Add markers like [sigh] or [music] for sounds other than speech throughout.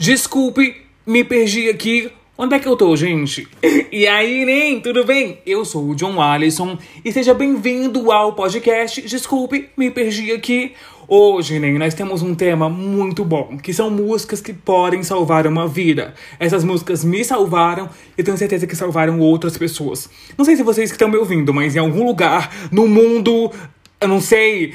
Desculpe, me perdi aqui. Onde é que eu tô, gente? [laughs] E aí, nem, tudo bem? Eu sou o John Allison e seja bem-vindo ao podcast. Desculpe, me perdi aqui. Hoje, nem, nós temos um tema muito bom, que são músicas que podem salvar uma vida. Essas músicas me salvaram e tenho certeza que salvaram outras pessoas. Não sei se vocês que estão me ouvindo, mas em algum lugar no mundo eu não sei,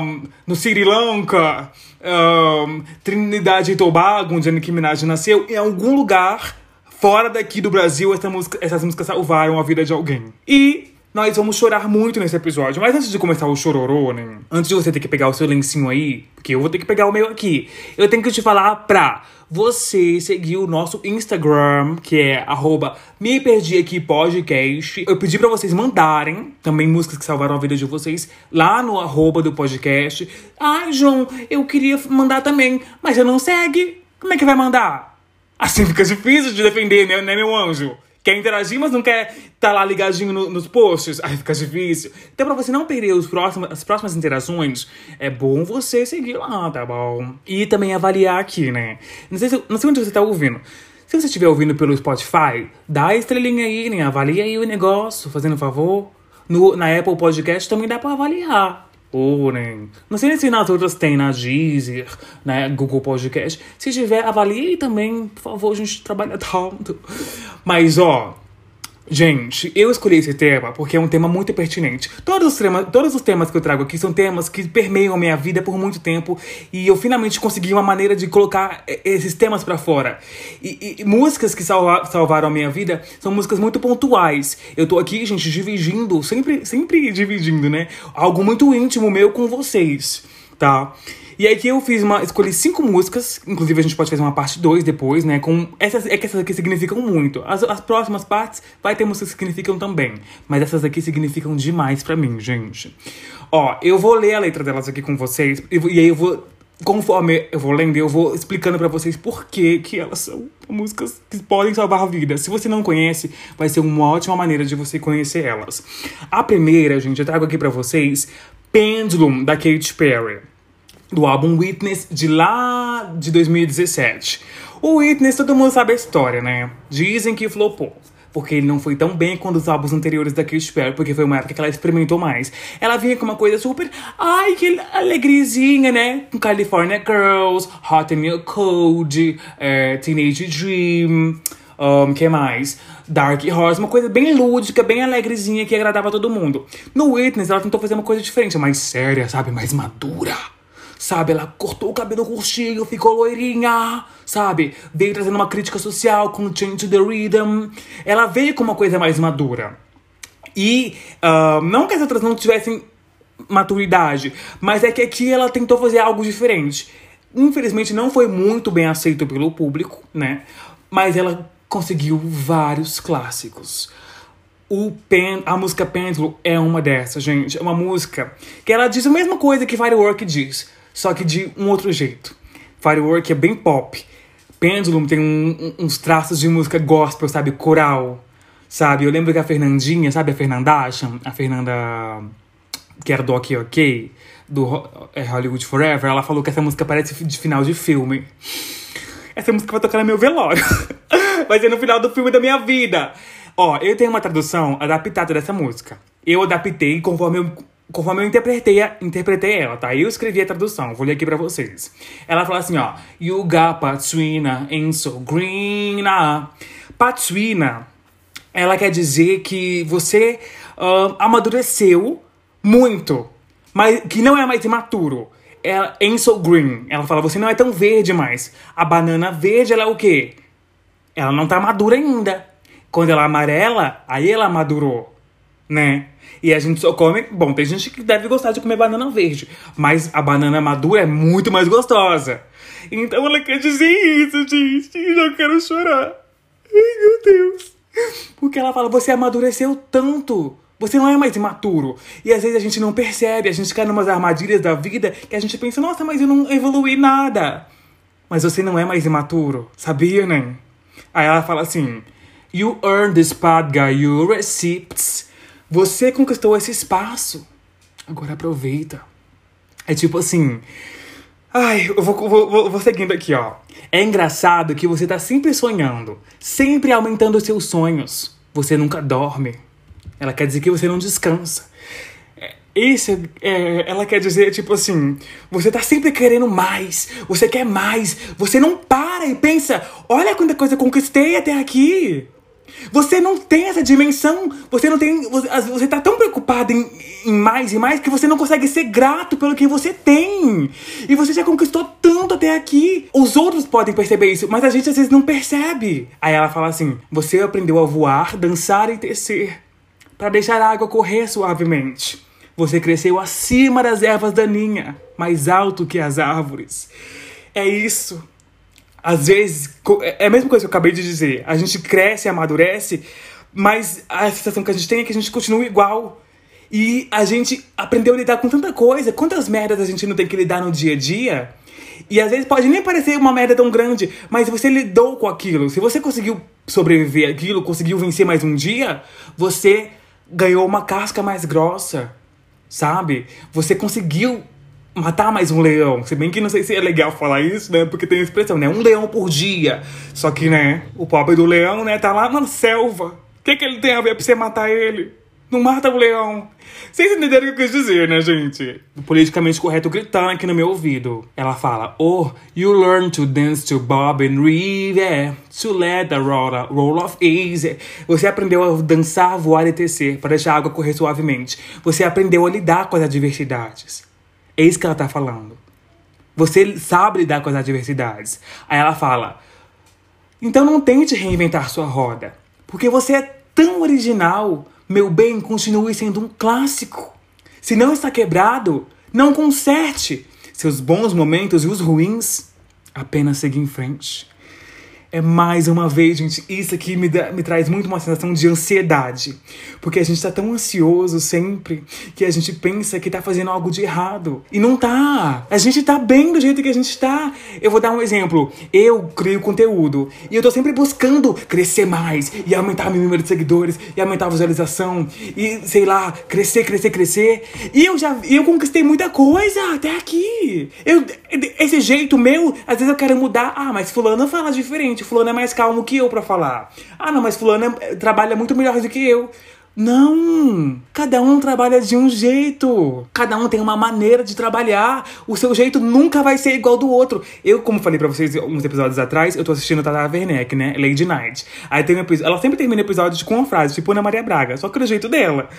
um, no Sri Lanka, um, Trinidade e Tobago, onde a Nicki Minaj nasceu, em algum lugar fora daqui do Brasil, essa música, essas músicas salvaram a vida de alguém. E nós vamos chorar muito nesse episódio. Mas antes de começar o chororô, né? Antes de você ter que pegar o seu lencinho aí, porque eu vou ter que pegar o meu aqui, eu tenho que te falar pra você seguir o nosso Instagram, que é arroba Me Perdi Aqui Podcast. Eu pedi para vocês mandarem também músicas que salvaram a vida de vocês lá no arroba do podcast. Ai, João, eu queria mandar também, mas eu não segue. Como é que vai mandar? Assim fica difícil de defender, né, né meu anjo? Quer interagir, mas não quer estar tá lá ligadinho no, nos posts? Aí fica difícil. Então, pra você não perder os próximos, as próximas interações, é bom você seguir lá, tá bom? E também avaliar aqui, né? Não sei, se, não sei onde você tá ouvindo. Se você estiver ouvindo pelo Spotify, dá a estrelinha aí, né? Avalia aí o negócio, fazendo um favor. No, na Apple Podcast também dá pra avaliar ou nem. Não sei se nas outras tem, na Deezer, né? Google Podcast. Se tiver, avalie também, por favor, a gente trabalha [laughs] tanto. Mas, ó. Gente, eu escolhi esse tema porque é um tema muito pertinente. Todos os, temas, todos os temas que eu trago aqui são temas que permeiam a minha vida por muito tempo e eu finalmente consegui uma maneira de colocar esses temas para fora. E, e, músicas que salva, salvaram a minha vida são músicas muito pontuais. Eu tô aqui, gente, dividindo, sempre, sempre dividindo, né? Algo muito íntimo meu com vocês, tá? E aí que eu fiz uma. Escolhi cinco músicas, inclusive a gente pode fazer uma parte 2 depois, né? Com. Essas, é que essas aqui significam muito. As, as próximas partes vai ter músicas que significam também. Mas essas aqui significam demais para mim, gente. Ó, eu vou ler a letra delas aqui com vocês. E, e aí eu vou conforme eu vou lendo, eu vou explicando para vocês por que, que elas são músicas que podem salvar vidas. Se você não conhece, vai ser uma ótima maneira de você conhecer elas. A primeira, gente, eu trago aqui para vocês Pendulum, da Katy Perry do álbum Witness de lá de 2017. O Witness, todo mundo sabe a história, né? Dizem que flopou. Porque ele não foi tão bem quanto os álbuns anteriores da Katy Perry, porque foi uma época que ela experimentou mais. Ela vinha com uma coisa super, ai, que alegrezinha, né? Com California Girls, Hot and Cold, é, Teenage Dream, um, que mais? Dark Horse, uma coisa bem lúdica, bem alegrezinha, que agradava todo mundo. No Witness, ela tentou fazer uma coisa diferente, mais séria, sabe? Mais madura sabe? Ela cortou o cabelo curtinho, ficou loirinha, sabe? Veio trazendo uma crítica social com Change the Rhythm. Ela veio com uma coisa mais madura. E uh, não que as outras não tivessem maturidade, mas é que aqui ela tentou fazer algo diferente. Infelizmente não foi muito bem aceito pelo público, né? Mas ela conseguiu vários clássicos. O pen, a música Pêndulo é uma dessas, gente. É uma música que ela diz a mesma coisa que Firework diz só que de um outro jeito. Firework é bem pop. Pendulum tem um, uns traços de música gospel, sabe? Coral, sabe? Eu lembro que a Fernandinha, sabe a Fernandasha? A Fernanda que era do Ok Ok, do é, Hollywood Forever, ela falou que essa música parece de final de filme. Essa música vai tocar no meu velório. [laughs] vai ser no final do filme da minha vida. Ó, eu tenho uma tradução adaptada dessa música. Eu adaptei conforme eu conforme eu interpretei, interpretei ela, tá? Eu escrevi a tradução, vou ler aqui pra vocês. Ela fala assim, ó. You got Patsuina in so green. Patsuina, ela quer dizer que você uh, amadureceu muito, mas que não é mais imaturo. Ela, in so green. Ela fala, você não é tão verde mais. A banana verde, ela é o quê? Ela não tá madura ainda. Quando ela amarela, aí ela madurou, né? E a gente só come. Bom, tem gente que deve gostar de comer banana verde, mas a banana madura é muito mais gostosa. Então ela quer dizer isso, gente. E já quero chorar. Ai, meu Deus. Porque ela fala: você amadureceu tanto. Você não é mais imaturo. E às vezes a gente não percebe, a gente cai numas armadilhas da vida que a gente pensa: nossa, mas eu não evolui nada. Mas você não é mais imaturo, sabia, né? Aí ela fala assim: You earned this bad guy your receipts você conquistou esse espaço. Agora aproveita. É tipo assim. Ai, eu vou, vou, vou seguindo aqui, ó. É engraçado que você tá sempre sonhando, sempre aumentando os seus sonhos. Você nunca dorme. Ela quer dizer que você não descansa. Isso, é, ela quer dizer, tipo assim, você tá sempre querendo mais, você quer mais, você não para e pensa, olha quanta coisa conquistei até aqui. Você não tem essa dimensão, você não tem. Você, você tá tão preocupado em, em mais e mais que você não consegue ser grato pelo que você tem. E você já conquistou tanto até aqui. Os outros podem perceber isso, mas a gente às vezes não percebe. Aí ela fala assim: você aprendeu a voar, dançar e tecer para deixar a água correr suavemente. Você cresceu acima das ervas daninhas, mais alto que as árvores. É isso. Às vezes, é a mesma coisa que eu acabei de dizer. A gente cresce, amadurece, mas a sensação que a gente tem é que a gente continua igual. E a gente aprendeu a lidar com tanta coisa. Quantas merdas a gente não tem que lidar no dia a dia? E às vezes pode nem parecer uma merda tão grande, mas você lidou com aquilo. Se você conseguiu sobreviver aquilo, conseguiu vencer mais um dia, você ganhou uma casca mais grossa sabe? Você conseguiu matar mais um leão. Se bem que não sei se é legal falar isso, né? Porque tem a expressão, né? Um leão por dia. Só que, né? O pobre do leão, né? Tá lá na selva. O que, que ele tem a ver pra você matar ele? Não mata o leão. Vocês entenderam o que eu quis dizer, né, gente? O politicamente correto gritando aqui no meu ouvido. Ela fala: Oh, you learn to dance to Bob and River, to let the roll, roll off easy. Você aprendeu a dançar, voar e tecer para deixar a água correr suavemente. Você aprendeu a lidar com as adversidades. É isso que ela tá falando. Você sabe lidar com as adversidades. Aí ela fala: Então não tente reinventar sua roda, porque você é tão original meu bem, continue sendo um clássico. Se não está quebrado, não conserte. Seus bons momentos e os ruins, apenas siga em frente. É mais uma vez, gente, isso aqui me, dá, me traz muito uma sensação de ansiedade. Porque a gente tá tão ansioso sempre que a gente pensa que tá fazendo algo de errado. E não tá. A gente tá bem do jeito que a gente tá. Eu vou dar um exemplo. Eu crio conteúdo e eu tô sempre buscando crescer mais e aumentar meu número de seguidores e aumentar a visualização e sei lá, crescer, crescer, crescer. E eu já eu conquistei muita coisa até aqui. Eu, esse jeito meu, às vezes eu quero mudar. Ah, mas fulano fala diferente gente, fulano é mais calmo que eu para falar. Ah, não, mas fulano é, trabalha muito melhor do que eu. Não! Cada um trabalha de um jeito. Cada um tem uma maneira de trabalhar. O seu jeito nunca vai ser igual do outro. Eu, como falei para vocês uns episódios atrás, eu tô assistindo Tata Werneck, né? Lady Night. Aí tem um episódio. Ela sempre termina episódios com uma frase, tipo Ana Maria Braga, só que do jeito dela.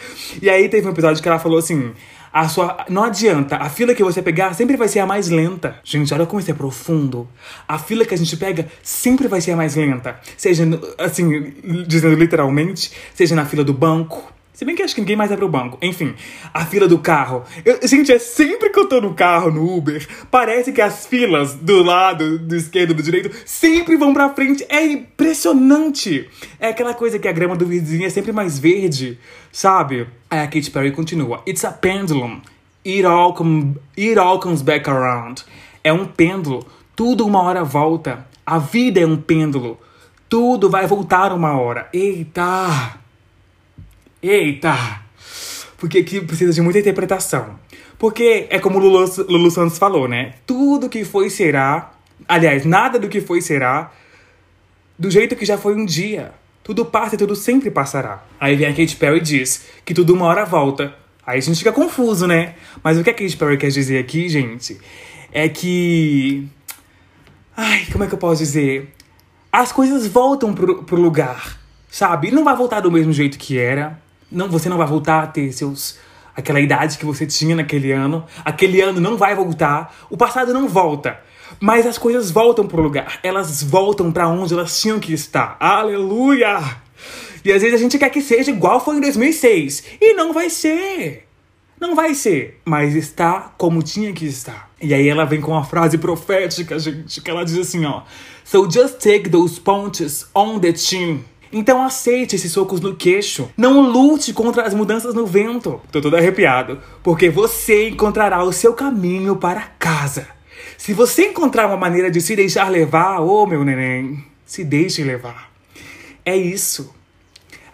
E aí teve um episódio que ela falou assim: a sua. Não adianta. A fila que você pegar sempre vai ser a mais lenta. Gente, olha como isso é profundo. A fila que a gente pega sempre vai ser a mais lenta. Seja, assim, dizendo literalmente, seja na fila do banco, se bem que acho que ninguém mais abre o banco. Enfim, a fila do carro. Eu, gente, é sempre que eu tô no carro, no Uber, parece que as filas do lado, do esquerdo, do direito, sempre vão pra frente. É impressionante. É aquela coisa que a grama do vizinho é sempre mais verde, sabe? Aí a Katy Perry continua. It's a pendulum. It all, come, it all comes back around. É um pêndulo. Tudo uma hora volta. A vida é um pêndulo. Tudo vai voltar uma hora. Eita! Eita! Porque aqui precisa de muita interpretação. Porque é como Lulu, Lulu Santos falou, né? Tudo que foi será. Aliás, nada do que foi será do jeito que já foi um dia. Tudo passa e tudo sempre passará. Aí vem a Katy Perry e diz que tudo uma hora volta. Aí a gente fica confuso, né? Mas o que a Katy Perry quer dizer aqui, gente, é que. Ai, como é que eu posso dizer? As coisas voltam pro, pro lugar, sabe? E não vai voltar do mesmo jeito que era não, você não vai voltar a ter seus aquela idade que você tinha naquele ano. Aquele ano não vai voltar. O passado não volta. Mas as coisas voltam pro lugar. Elas voltam para onde elas tinham que estar. Aleluia! E às vezes a gente quer que seja igual foi em 2006. E não vai ser. Não vai ser. Mas está como tinha que estar. E aí ela vem com uma frase profética, gente, que ela diz assim, ó. So just take those punches on the chin. Então aceite esses socos no queixo. Não lute contra as mudanças no vento. Tô todo arrepiado, porque você encontrará o seu caminho para casa. Se você encontrar uma maneira de se deixar levar, ô oh, meu neném, se deixe levar. É isso.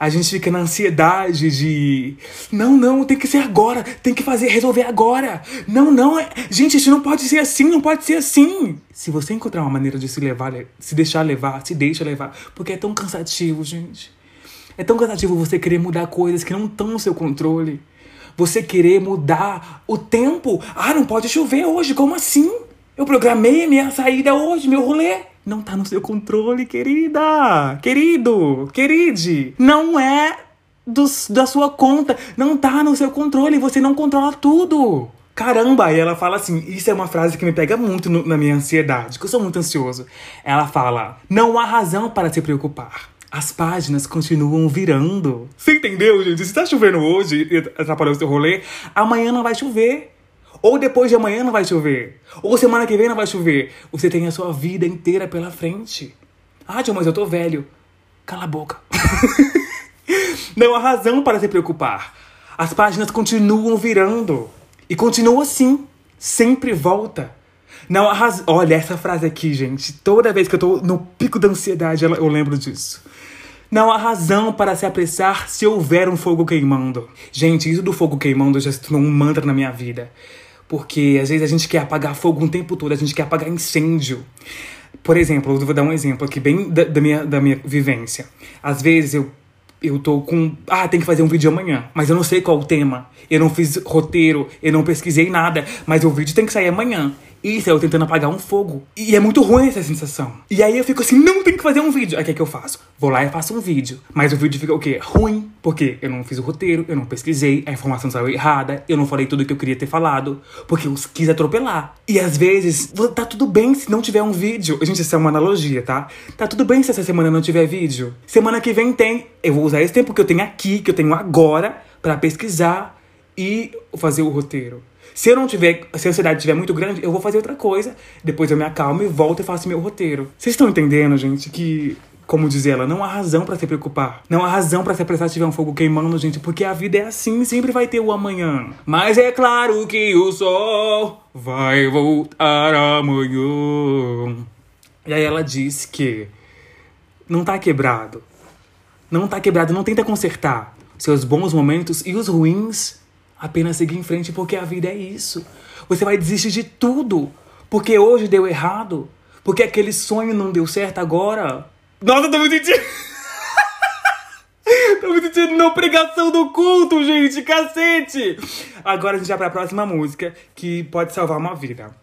A gente fica na ansiedade de. Não, não, tem que ser agora. Tem que fazer, resolver agora. Não, não. é- Gente, isso não pode ser assim, não pode ser assim. Se você encontrar uma maneira de se levar, se deixar levar, se deixa levar. Porque é tão cansativo, gente. É tão cansativo você querer mudar coisas que não estão no seu controle. Você querer mudar o tempo. Ah, não pode chover hoje, como assim? Eu programei a minha saída hoje, meu rolê. Não tá no seu controle, querida. Querido, queride. Não é do, da sua conta. Não tá no seu controle. Você não controla tudo. Caramba, e ela fala assim: Isso é uma frase que me pega muito no- na minha ansiedade, que eu sou muito ansioso. Ela fala: Não há razão para se preocupar. As páginas continuam virando. Você entendeu, gente? Se tá chovendo hoje e atrapalhou o seu rolê, amanhã não vai chover. Ou depois de amanhã não vai chover. Ou semana que vem não vai chover. Você tem a sua vida inteira pela frente. Ah, John, mas eu tô velho. Cala a boca. [laughs] não há razão para se preocupar. As páginas continuam virando. E continua assim. Sempre volta. Não há razão. Olha essa frase aqui, gente. Toda vez que eu tô no pico da ansiedade, eu lembro disso. Não há razão para se apressar se houver um fogo queimando. Gente, isso do fogo queimando já se tornou um mantra na minha vida. Porque às vezes a gente quer apagar fogo o tempo todo, a gente quer apagar incêndio. Por exemplo, eu vou dar um exemplo aqui bem da, da minha, da minha vivência. Às vezes eu, eu tô com. Ah, tem que fazer um vídeo amanhã, mas eu não sei qual o tema. Eu não fiz roteiro, eu não pesquisei nada, mas o vídeo tem que sair amanhã. Isso é eu tentando apagar um fogo. E é muito ruim essa sensação. E aí eu fico assim, não, tem que fazer um vídeo. Aí o que, é que eu faço? Vou lá e faço um vídeo. Mas o vídeo fica o quê? Ruim. Porque eu não fiz o roteiro, eu não pesquisei, a informação saiu errada, eu não falei tudo que eu queria ter falado. Porque eu quis atropelar. E às vezes, tá tudo bem se não tiver um vídeo. Gente, isso é uma analogia, tá? Tá tudo bem se essa semana não tiver vídeo. Semana que vem tem. Eu vou usar esse tempo que eu tenho aqui, que eu tenho agora, pra pesquisar e fazer o roteiro. Se eu não tiver, se a ansiedade estiver muito grande, eu vou fazer outra coisa. Depois eu me acalmo e volto e faço meu roteiro. Vocês estão entendendo, gente, que como diz ela, não há razão pra se preocupar. Não há razão pra se apressar se tiver um fogo queimando, gente, porque a vida é assim, sempre vai ter o amanhã. Mas é claro que o sol vai voltar amanhã. E aí ela diz que não tá quebrado. Não tá quebrado, não tenta consertar seus bons momentos e os ruins. Apenas seguir em frente porque a vida é isso. Você vai desistir de tudo porque hoje deu errado, porque aquele sonho não deu certo agora. Nossa, tô me sentindo. [laughs] tô me sentindo na pregação do culto, gente, cacete! Agora a gente vai pra próxima música que pode salvar uma vida.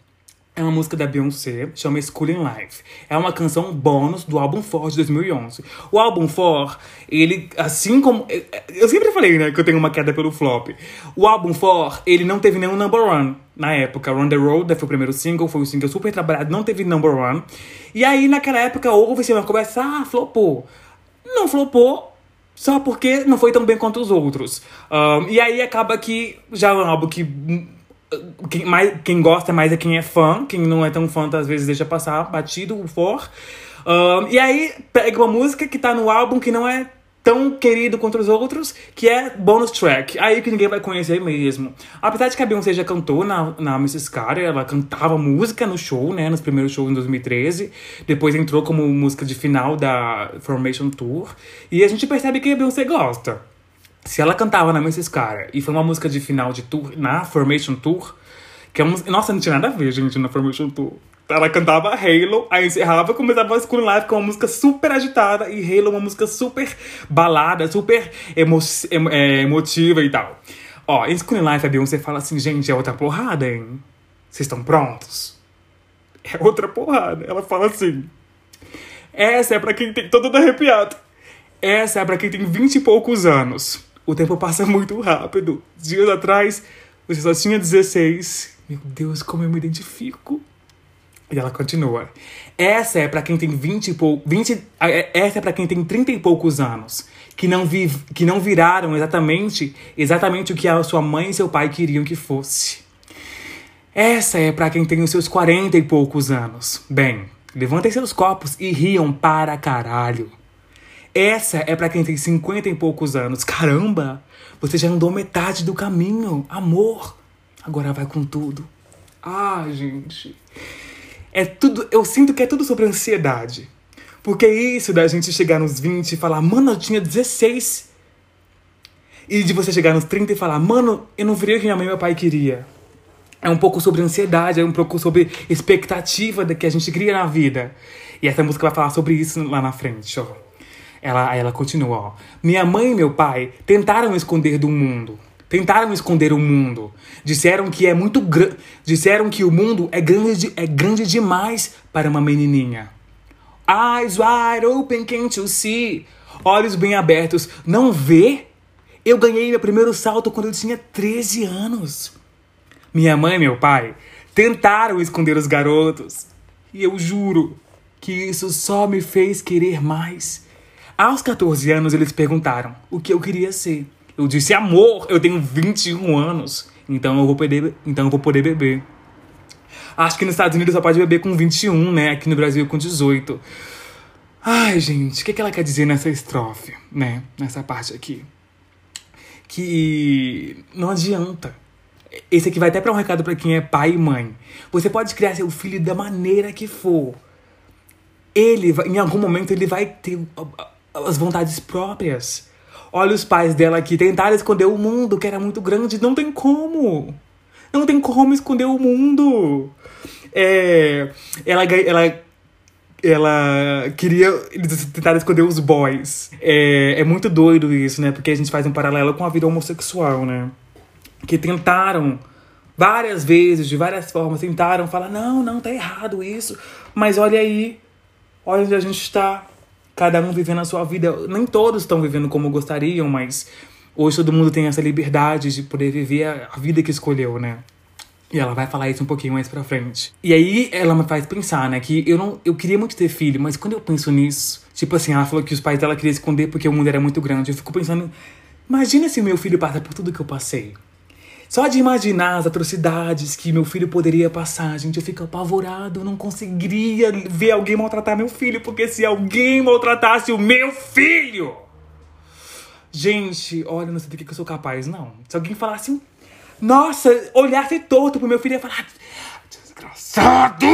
É uma música da Beyoncé, chama Schooling Life. É uma canção bônus do álbum For de 2011. O álbum For, ele, assim como... Eu sempre falei, né, que eu tenho uma queda pelo flop. O álbum For, ele não teve nenhum number one na época. Run the Road, né, foi o primeiro single, foi um single super trabalhado, não teve number one. E aí, naquela época, houve-se uma conversa, ah, flopou. Não flopou, só porque não foi tão bem quanto os outros. Um, e aí acaba que já é um álbum que quem, mais, quem gosta mais é quem é fã, quem não é tão fã às vezes deixa passar batido o for. Um, e aí pega uma música que tá no álbum que não é tão querido quanto os outros, que é bonus track. Aí que ninguém vai conhecer mesmo. Apesar de que a Beyoncé já cantou na, na Mrs. Carter, ela cantava música no show, né, nos primeiros shows em 2013. Depois entrou como música de final da Formation Tour. E a gente percebe que a Beyoncé gosta. Se ela cantava na Mrs. Carter e foi uma música de final de tour na Formation Tour, que é uma. Nossa, não tinha nada a ver, gente, na Formation Tour. Ela cantava Halo, aí encerrava, começava a School Life com uma música super agitada e Halo uma música super balada, super emo é, emotiva e tal. Ó, em School Life a Beyoncé fala assim, gente, é outra porrada, hein? Vocês estão prontos? É outra porrada. Ela fala assim. Essa é pra quem tem. Tô todo arrepiado. Essa é pra quem tem vinte e poucos anos. O tempo passa muito rápido. Dias atrás, você só tinha 16. Meu Deus, como eu me identifico. E ela continua. Essa é pra quem tem 20 e poucos. 20, essa é pra quem tem 30 e poucos anos. Que não, vive, que não viraram exatamente, exatamente o que a sua mãe e seu pai queriam que fosse. Essa é pra quem tem os seus 40 e poucos anos. Bem, levantem seus copos e riam para caralho. Essa é pra quem tem 50 e poucos anos. Caramba, você já andou metade do caminho. Amor, agora vai com tudo. Ah, gente. É tudo, eu sinto que é tudo sobre ansiedade. Porque isso da gente chegar nos 20 e falar, mano, eu tinha 16 E de você chegar nos 30 e falar, mano, eu não virei o que minha mãe e meu pai queria. É um pouco sobre ansiedade, é um pouco sobre expectativa que a gente cria na vida. E essa música vai falar sobre isso lá na frente, ó. Ela, ela continua, ó. Minha mãe e meu pai tentaram esconder do mundo. Tentaram esconder o mundo. Disseram que é muito grande. Disseram que o mundo é grande, é grande demais para uma menininha. Eyes wide open, can't you see? Olhos bem abertos. Não vê? Eu ganhei meu primeiro salto quando eu tinha 13 anos. Minha mãe e meu pai tentaram esconder os garotos. E eu juro que isso só me fez querer mais. Aos 14 anos, eles perguntaram o que eu queria ser. Eu disse, amor, eu tenho 21 anos, então eu vou poder, então eu vou poder beber. Acho que nos Estados Unidos só pode beber com 21, né? Aqui no Brasil com 18. Ai, gente, o que, que ela quer dizer nessa estrofe, né? Nessa parte aqui. Que não adianta. Esse aqui vai até para um recado para quem é pai e mãe. Você pode criar seu filho da maneira que for. Ele, em algum momento, ele vai ter as vontades próprias. Olha os pais dela aqui tentaram esconder o mundo, que era muito grande. Não tem como. Não tem como esconder o mundo. É, ela, ela, ela queria. Eles tentaram esconder os boys. É, é muito doido isso, né? Porque a gente faz um paralelo com a vida homossexual, né? Que tentaram várias vezes, de várias formas, tentaram falar: não, não, tá errado isso. Mas olha aí, olha onde a gente está cada um vivendo a sua vida. Nem todos estão vivendo como gostariam, mas hoje todo mundo tem essa liberdade de poder viver a vida que escolheu, né? E ela vai falar isso um pouquinho mais pra frente. E aí ela me faz pensar, né, que eu não eu queria muito ter filho, mas quando eu penso nisso, tipo assim, ela falou que os pais dela queriam esconder porque o mundo era muito grande. Eu fico pensando, imagina se meu filho passa por tudo que eu passei. Só de imaginar as atrocidades que meu filho poderia passar, gente, eu fico apavorado. Eu não conseguiria ver alguém maltratar meu filho, porque se alguém maltratasse o meu filho. Gente, olha, não sei do que eu sou capaz, não. Se alguém falasse, nossa, olhasse torto pro meu filho, ia falar, desgraçado!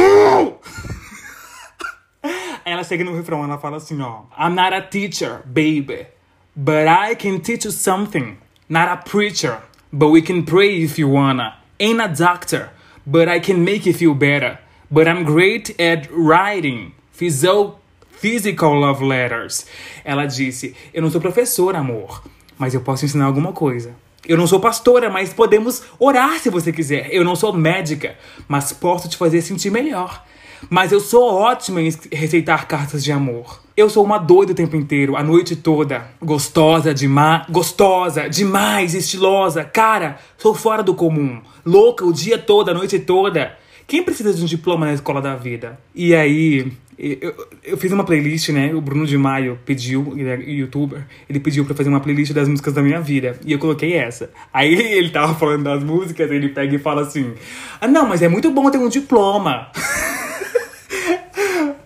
[laughs] Aí ela chega no refrão, ela fala assim, ó. I'm not a teacher, baby, but I can teach you something. Not a preacher, But we can pray if you wanna. Ain't a doctor, but I can make you feel better. But I'm great at writing. Physical love letters. Ela disse: Eu não sou professora, amor, mas eu posso ensinar alguma coisa. Eu não sou pastora, mas podemos orar se você quiser. Eu não sou médica, mas posso te fazer sentir melhor. Mas eu sou ótima em receitar cartas de amor. Eu sou uma doida o tempo inteiro, a noite toda. Gostosa demais, gostosa, demais, estilosa. Cara, sou fora do comum. Louca o dia todo, a noite toda. Quem precisa de um diploma na escola da vida? E aí, eu, eu fiz uma playlist, né? O Bruno de Maio pediu, ele é youtuber, ele pediu pra fazer uma playlist das músicas da minha vida. E eu coloquei essa. Aí [laughs] ele tava falando das músicas, ele pega e fala assim: Ah, não, mas é muito bom ter um diploma. [laughs]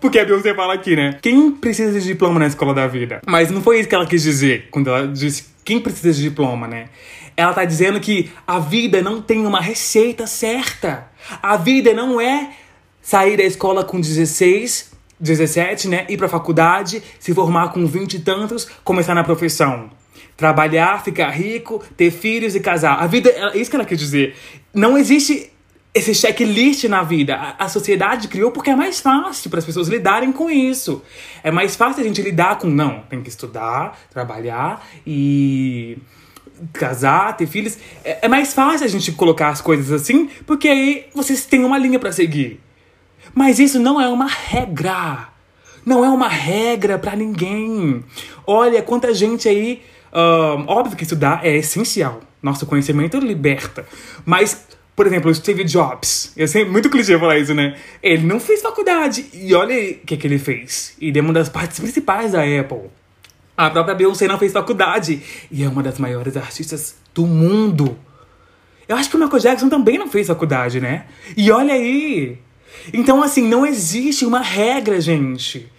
Porque a Beyoncé fala aqui, né? Quem precisa de diploma na escola da vida? Mas não foi isso que ela quis dizer quando ela disse quem precisa de diploma, né? Ela tá dizendo que a vida não tem uma receita certa. A vida não é sair da escola com 16, 17, né? Ir pra faculdade, se formar com 20 e tantos, começar na profissão. Trabalhar, ficar rico, ter filhos e casar. A vida, é isso que ela quer dizer. Não existe esse checklist na vida. A, a sociedade criou porque é mais fácil para as pessoas lidarem com isso. É mais fácil a gente lidar com, não, tem que estudar, trabalhar e casar, ter filhos. É, é mais fácil a gente colocar as coisas assim, porque aí vocês têm uma linha para seguir. Mas isso não é uma regra. Não é uma regra para ninguém. Olha quanta gente aí. Óbvio que estudar é essencial. Nosso conhecimento liberta. Mas por exemplo, o Steve Jobs. Eu sei, muito clichê falar isso, né? Ele não fez faculdade. E olha o que, que ele fez. Ele é uma das partes principais da Apple. A própria Beyoncé não fez faculdade. E é uma das maiores artistas do mundo. Eu acho que o Michael Jackson também não fez faculdade, né? E olha aí. Então, assim, não existe uma regra, gente.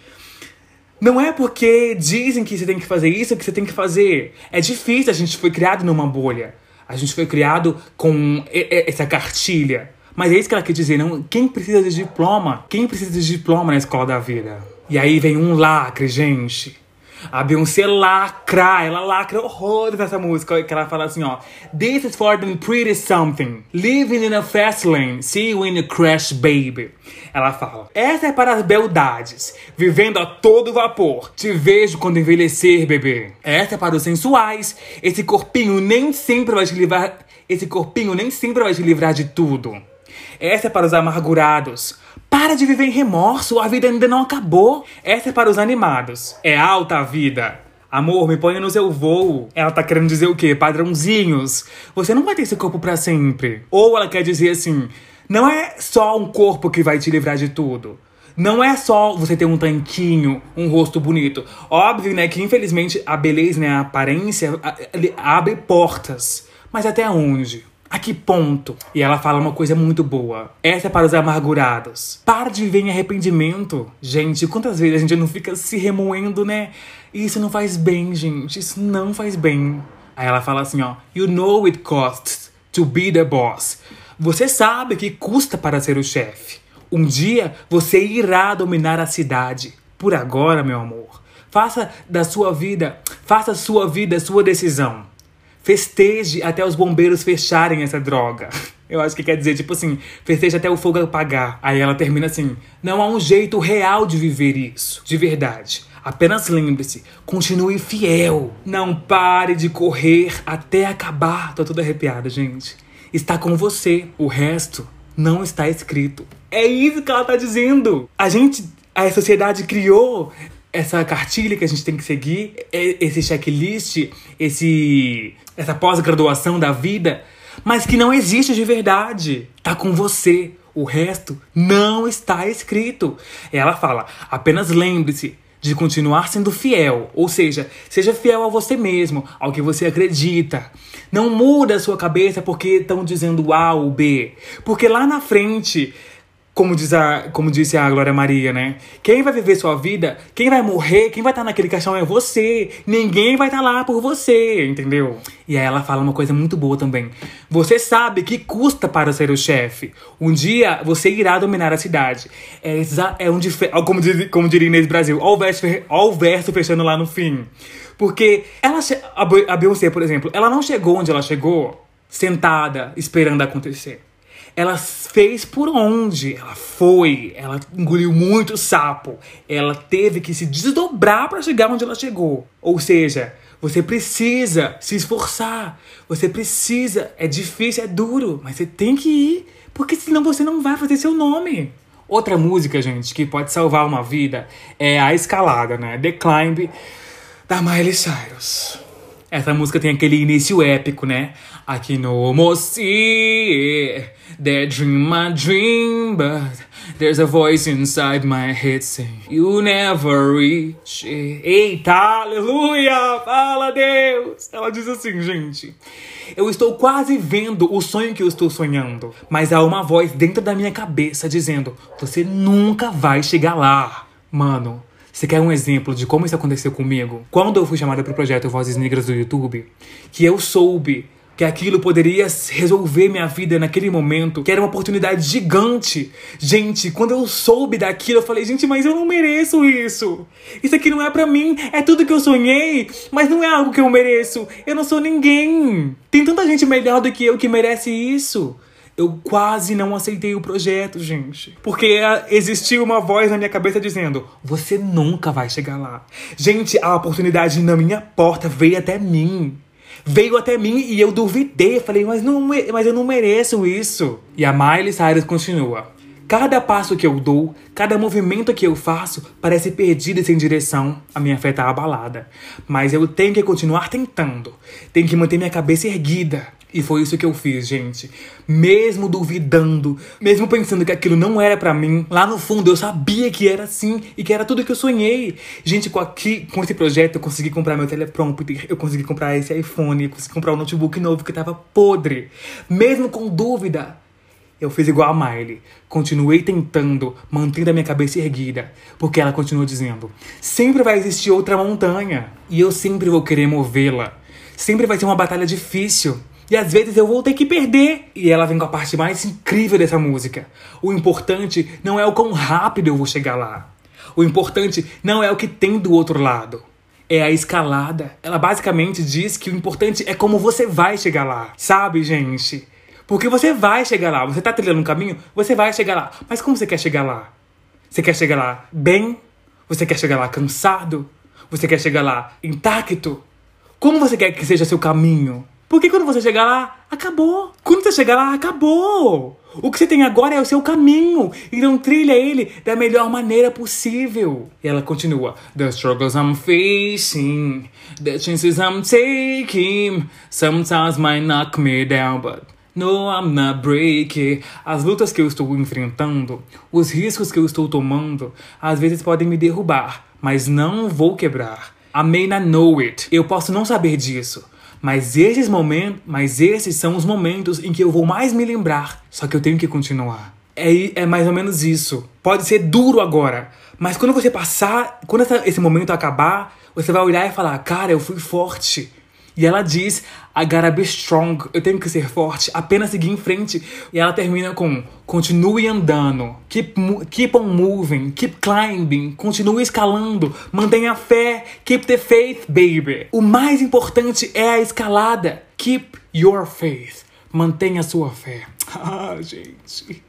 Não é porque dizem que você tem que fazer isso que você tem que fazer. É difícil, a gente foi criado numa bolha. A gente foi criado com essa cartilha. Mas é isso que ela quer dizer, não? Quem precisa de diploma? Quem precisa de diploma na escola da vida? E aí vem um lacre, gente. A Beyoncé lacra, ela lacra horrores nessa música, que ela fala assim, ó. This is for the pretty something. Living in a fast lane, see you in a crash, baby. Ela fala, essa é para as beldades, vivendo a todo vapor. Te vejo quando envelhecer, bebê. Essa é para os sensuais. Esse corpinho nem sempre vai te livrar... Esse corpinho nem sempre vai te livrar de tudo. Essa é para os amargurados. Para de viver em remorso, a vida ainda não acabou. Essa é para os animados. É alta a vida. Amor, me ponha no seu voo. Ela tá querendo dizer o quê? Padrãozinhos. Você não vai ter esse corpo para sempre. Ou ela quer dizer assim: não é só um corpo que vai te livrar de tudo. Não é só você ter um tanquinho, um rosto bonito. Óbvio, né, que infelizmente a beleza, né, a aparência abre portas. Mas até onde? A que ponto? E ela fala uma coisa muito boa. Essa é para os amargurados. Para de viver em arrependimento. Gente, quantas vezes a gente não fica se remoendo, né? Isso não faz bem, gente. Isso não faz bem. Aí ela fala assim, ó. You know it costs to be the boss. Você sabe que custa para ser o chefe. Um dia você irá dominar a cidade. Por agora, meu amor, faça da sua vida, faça sua vida sua decisão festeje até os bombeiros fecharem essa droga. [laughs] Eu acho que quer dizer, tipo assim, festeje até o fogo apagar. Aí ela termina assim: não há um jeito real de viver isso, de verdade. Apenas lembre-se, continue fiel. Não pare de correr até acabar. Tô toda arrepiada, gente. Está com você. O resto não está escrito. É isso que ela tá dizendo. A gente, a sociedade criou essa cartilha que a gente tem que seguir, é, esse checklist, esse essa pós-graduação da vida, mas que não existe de verdade. Tá com você. O resto não está escrito. Ela fala: apenas lembre-se de continuar sendo fiel, ou seja, seja fiel a você mesmo, ao que você acredita. Não muda a sua cabeça porque estão dizendo A ou B, porque lá na frente como, diz a, como disse a Glória Maria, né? Quem vai viver sua vida, quem vai morrer, quem vai estar naquele caixão é você. Ninguém vai estar lá por você, entendeu? E aí ela fala uma coisa muito boa também. Você sabe que custa para ser o chefe. Um dia você irá dominar a cidade. É, é um como, diz, como diria Inês Brasil, ó o, verso, ó o verso fechando lá no fim. Porque ela, a Beyoncé, por exemplo, ela não chegou onde ela chegou sentada, esperando acontecer. Ela fez por onde? Ela foi, ela engoliu muito sapo. Ela teve que se desdobrar para chegar onde ela chegou. Ou seja, você precisa se esforçar. Você precisa. É difícil, é duro, mas você tem que ir, porque senão você não vai fazer seu nome. Outra música, gente, que pode salvar uma vida é a escalada, né? The Climb da Miley Cyrus. Essa música tem aquele início épico, né? Aqui no Moci, that dream my dream, but there's a voice inside my head saying you never reach. Eita, aleluia! Fala Deus! Ela diz assim, gente. Eu estou quase vendo o sonho que eu estou sonhando, mas há uma voz dentro da minha cabeça dizendo: você nunca vai chegar lá. Mano, você quer um exemplo de como isso aconteceu comigo? Quando eu fui chamada para o projeto Vozes Negras do YouTube, que eu soube que aquilo poderia resolver minha vida naquele momento, que era uma oportunidade gigante. Gente, quando eu soube daquilo, eu falei, gente, mas eu não mereço isso. Isso aqui não é para mim, é tudo que eu sonhei, mas não é algo que eu mereço. Eu não sou ninguém. Tem tanta gente melhor do que eu que merece isso. Eu quase não aceitei o projeto, gente. Porque existia uma voz na minha cabeça dizendo: Você nunca vai chegar lá. Gente, a oportunidade na minha porta veio até mim. Veio até mim e eu duvidei. Falei, mas, não, mas eu não mereço isso. E a Miley Cyrus continua. Cada passo que eu dou, cada movimento que eu faço parece perdido e sem direção. A minha fé tá abalada. Mas eu tenho que continuar tentando. Tenho que manter minha cabeça erguida. E foi isso que eu fiz, gente. Mesmo duvidando, mesmo pensando que aquilo não era para mim, lá no fundo eu sabia que era assim e que era tudo que eu sonhei. Gente, com, aqui, com esse projeto eu consegui comprar meu teleprompter, eu consegui comprar esse iPhone, eu consegui comprar um notebook novo que tava podre. Mesmo com dúvida, eu fiz igual a Miley. Continuei tentando, mantendo a minha cabeça erguida. Porque ela continuou dizendo: sempre vai existir outra montanha. E eu sempre vou querer movê-la. Sempre vai ser uma batalha difícil. E às vezes eu vou ter que perder. E ela vem com a parte mais incrível dessa música. O importante não é o quão rápido eu vou chegar lá. O importante não é o que tem do outro lado. é a escalada. Ela basicamente diz que o importante é como você vai chegar lá. Sabe, gente? Porque você vai chegar lá. Você tá trilhando um caminho, você vai chegar lá. Mas como você quer chegar lá? Você quer chegar lá bem? Você quer chegar lá cansado? Você quer chegar lá intacto? Como você quer que seja seu caminho? Porque quando você chegar lá, acabou. Quando você chegar lá, acabou. O que você tem agora é o seu caminho. Então trilha ele da melhor maneira possível. E ela continua. The struggles I'm facing, the chances I'm taking, sometimes might knock me down, but no, I'm not breaking. As lutas que eu estou enfrentando, os riscos que eu estou tomando, às vezes podem me derrubar, mas não vou quebrar. I may not know it. Eu posso não saber disso. Mas esses momentos, mas esses são os momentos em que eu vou mais me lembrar. Só que eu tenho que continuar. É, é mais ou menos isso. Pode ser duro agora, mas quando você passar, quando essa, esse momento acabar, você vai olhar e falar: Cara, eu fui forte. E ela diz: I gotta be strong. Eu tenho que ser forte. Apenas seguir em frente. E ela termina com: Continue andando. Keep, keep on moving. Keep climbing. Continue escalando. Mantenha fé. Keep the faith, baby. O mais importante é a escalada. Keep your faith. Mantenha sua fé. [laughs] Ah, gente.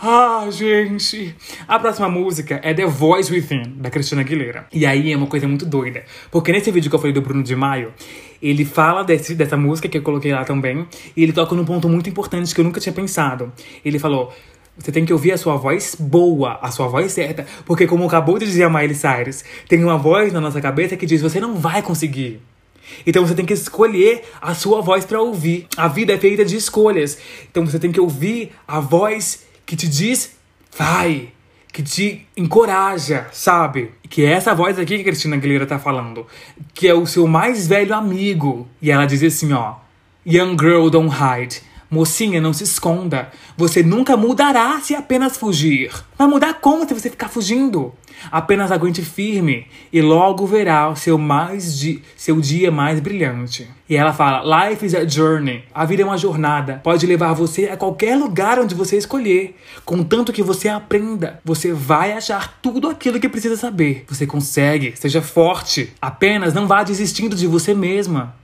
Ah, gente! A próxima música é The Voice Within, da Cristina Aguilera. E aí é uma coisa muito doida. Porque nesse vídeo que eu falei do Bruno de Maio, ele fala desse, dessa música que eu coloquei lá também. E ele toca num ponto muito importante que eu nunca tinha pensado. Ele falou. Você tem que ouvir a sua voz boa, a sua voz certa. Porque, como acabou de dizer a Miley Cyrus, tem uma voz na nossa cabeça que diz: você não vai conseguir. Então você tem que escolher a sua voz para ouvir. A vida é feita de escolhas. Então você tem que ouvir a voz que te diz, vai, que te encoraja, sabe? Que é essa voz aqui que a Cristina Aguilera tá falando, que é o seu mais velho amigo. E ela diz assim, ó: Young girl don't hide. Mocinha, não se esconda. Você nunca mudará se apenas fugir. Vai mudar como se você ficar fugindo? Apenas aguente firme e logo verá o seu, mais di seu dia mais brilhante. E ela fala: Life is a journey. A vida é uma jornada. Pode levar você a qualquer lugar onde você escolher. Contanto que você aprenda, você vai achar tudo aquilo que precisa saber. Você consegue, seja forte. Apenas não vá desistindo de você mesma.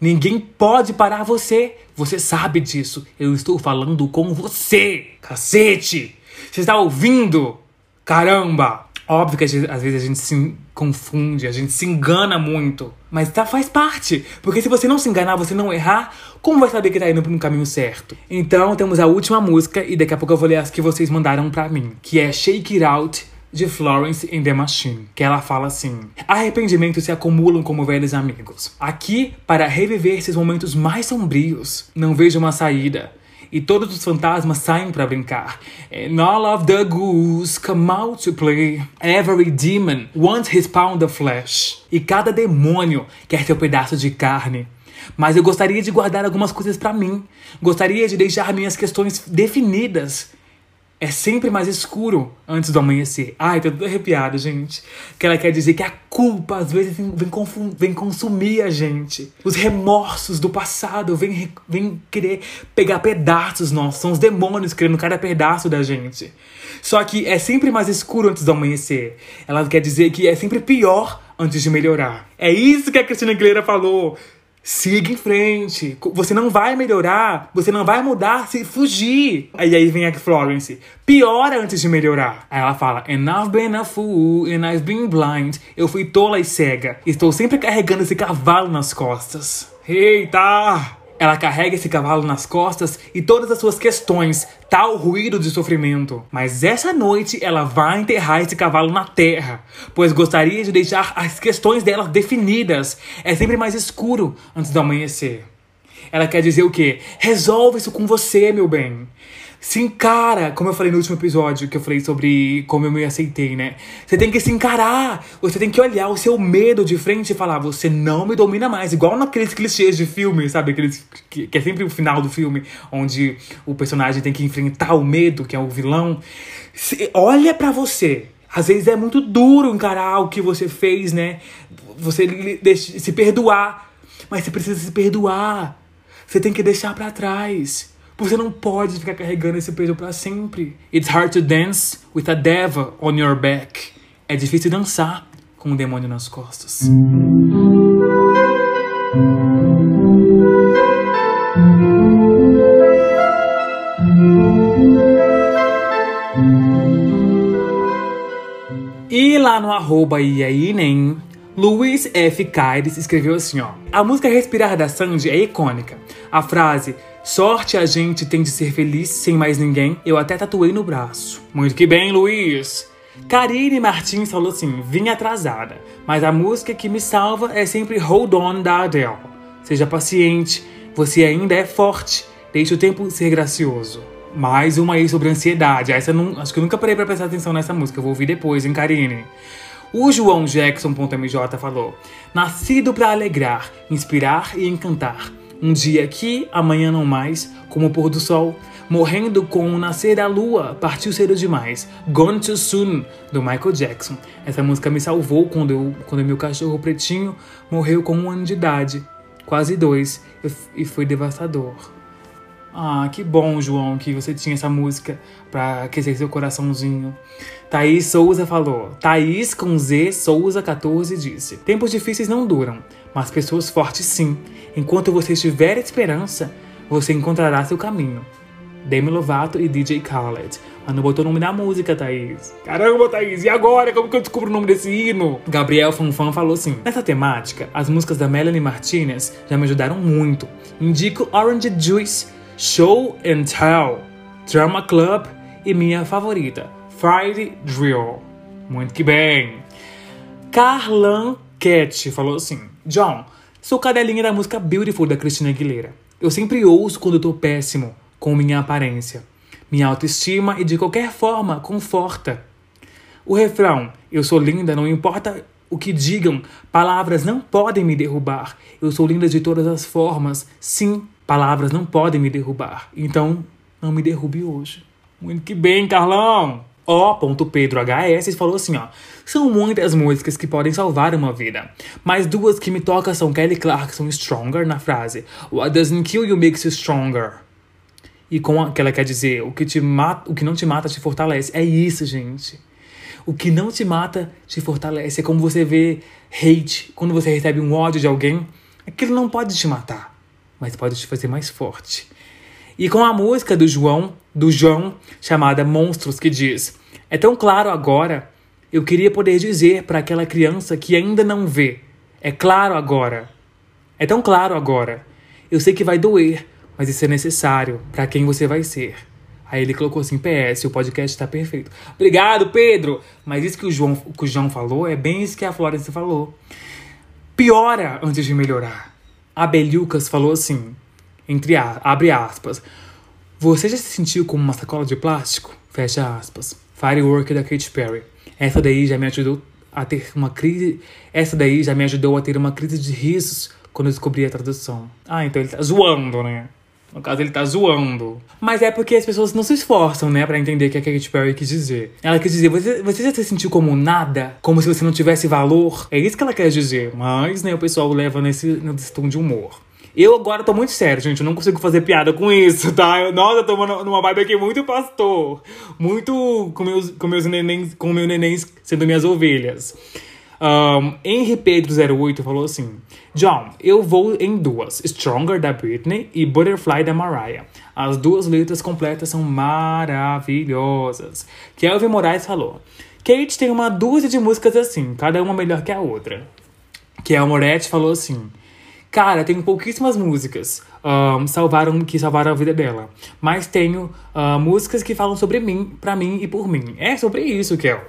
Ninguém pode parar você. Você sabe disso. Eu estou falando com você. Cacete! Você está ouvindo? Caramba! Óbvio que às vezes a gente se confunde, a gente se engana muito. Mas tá, faz parte. Porque se você não se enganar, você não errar, como vai saber que tá indo no caminho certo? Então temos a última música e daqui a pouco eu vou ler as que vocês mandaram pra mim. Que é Shake It Out de Florence and the Machine, que ela fala assim: Arrependimentos se acumulam como velhos amigos. Aqui, para reviver esses momentos mais sombrios, não vejo uma saída. E todos os fantasmas saem para brincar. And all of the ghouls come out to play. Every demon wants his pound of flesh. E cada demônio quer seu pedaço de carne. Mas eu gostaria de guardar algumas coisas para mim. Gostaria de deixar minhas questões definidas é sempre mais escuro antes do amanhecer. Ai, tô arrepiado, gente. Que ela quer dizer que a culpa às vezes vem, vem consumir a gente. Os remorsos do passado vêm, vem querer pegar pedaços nossos. São os demônios querendo cada pedaço da gente. Só que é sempre mais escuro antes do amanhecer. Ela quer dizer que é sempre pior antes de melhorar. É isso que a Cristina Aguilera falou. Siga em frente. Você não vai melhorar, você não vai mudar se fugir. Aí aí vem a Florence. Piora antes de melhorar. Aí ela fala: And I've been a fool, and I've been blind. Eu fui tola e cega. Estou sempre carregando esse cavalo nas costas. Eita! Ela carrega esse cavalo nas costas e todas as suas questões, tal ruído de sofrimento. Mas essa noite ela vai enterrar esse cavalo na terra, pois gostaria de deixar as questões dela definidas. É sempre mais escuro antes do amanhecer. Ela quer dizer o quê? Resolve isso com você, meu bem se encara, como eu falei no último episódio, que eu falei sobre como eu me aceitei, né? Você tem que se encarar, você tem que olhar o seu medo de frente e falar, você não me domina mais. Igual naqueles clichês de filme, sabe? Aqueles que, que é sempre o final do filme, onde o personagem tem que enfrentar o medo, que é o vilão. Se, olha para você. Às vezes é muito duro encarar o que você fez, né? Você se perdoar. Mas você precisa se perdoar. Você tem que deixar para trás. Você não pode ficar carregando esse peso para sempre. It's hard to dance with a devil on your back. É difícil dançar com o demônio nas costas. E lá no arroba e aí nem Luiz F. Caires escreveu assim, ó. A música Respirar da Sandy é icônica. A frase Sorte a gente tem de ser feliz sem mais ninguém, eu até tatuei no braço. Muito que bem, Luiz! Karine Martins falou assim: vim atrasada, mas a música que me salva é sempre Hold On da Adele. Seja paciente, você ainda é forte, deixe o tempo ser gracioso. Mais uma aí sobre ansiedade. Essa não, acho que eu nunca parei pra prestar atenção nessa música, eu vou ouvir depois, hein, Karine? O João Jackson.mj falou: Nascido para alegrar, inspirar e encantar. Um dia aqui, amanhã não mais, como o pôr do sol. Morrendo com o nascer da lua, partiu cedo demais. Gone Too Soon, do Michael Jackson. Essa música me salvou quando, eu, quando meu cachorro pretinho morreu com um ano de idade. Quase dois. E foi devastador. Ah, que bom, João, que você tinha essa música pra aquecer seu coraçãozinho. Thaís Souza falou. Thaís com Z Souza 14 disse: Tempos difíceis não duram, mas pessoas fortes sim. Enquanto você tiver esperança, você encontrará seu caminho. Demi Lovato e DJ Khaled. Ah, não botou o nome da música, Thaís. Caramba, Thaís, e agora? Como que eu descubro o nome desse hino? Gabriel Fanfan falou assim: Nessa temática, as músicas da Melanie Martinez já me ajudaram muito. Indico Orange Juice, Show and Tell, Drama Club e minha favorita, Friday Drill. Muito que bem. Carlan Cat falou assim: John, sou cadelinha da música Beautiful da Cristina Aguilera. Eu sempre ouço quando eu tô péssimo com minha aparência. Minha autoestima e de qualquer forma conforta. O refrão: Eu sou linda, não importa o que digam, palavras não podem me derrubar. Eu sou linda de todas as formas. Sim, palavras não podem me derrubar. Então, não me derrube hoje. Muito que bem, Carlão! O.PedroHS falou assim, ó. São muitas músicas que podem salvar uma vida, mas duas que me tocam são Kelly Clarkson Stronger na frase What doesn't kill you makes you stronger. E com a, que ela quer dizer, o que, te mata, o que não te mata te fortalece. É isso, gente. O que não te mata te fortalece. É como você vê hate, quando você recebe um ódio de alguém, aquilo não pode te matar, mas pode te fazer mais forte. E com a música do João, do João, chamada Monstros, que diz: É tão claro agora, eu queria poder dizer para aquela criança que ainda não vê. É claro agora. É tão claro agora. Eu sei que vai doer, mas isso é necessário para quem você vai ser. Aí ele colocou assim: PS, o podcast tá perfeito. Obrigado, Pedro! Mas isso que o João, que o João falou é bem isso que a Florence falou. Piora antes de melhorar. A Beliucas falou assim: entre a, abre aspas. Você já se sentiu como uma sacola de plástico? Fecha aspas. Firework da Katy Perry. Essa daí já me ajudou a ter uma crise. Essa daí já me ajudou a ter uma crise de risos quando eu descobri a tradução. Ah, então ele tá zoando, né? No caso, ele tá zoando. Mas é porque as pessoas não se esforçam, né, pra entender o que a Katy Perry quis dizer. Ela quis dizer, você, você já se sentiu como nada? Como se você não tivesse valor? É isso que ela quer dizer. Mas, né, o pessoal leva nesse, nesse tom de humor. Eu agora tô muito sério, gente. Eu não consigo fazer piada com isso, tá? Eu, nossa, eu tô numa vibe aqui muito pastor. Muito com meus, com meus nenéns, com meus nenéns sendo minhas ovelhas. Um, Henry Pedro 08 falou assim: John, eu vou em duas: Stronger da Britney e Butterfly da Mariah. As duas letras completas são maravilhosas. Kelvin Moraes falou: Kate tem uma dúzia de músicas assim, cada uma melhor que a outra. Kel Moretti falou assim: Cara, tenho pouquíssimas músicas um, salvaram, que salvaram a vida dela. Mas tenho uh, músicas que falam sobre mim, pra mim e por mim. É sobre isso, Kel.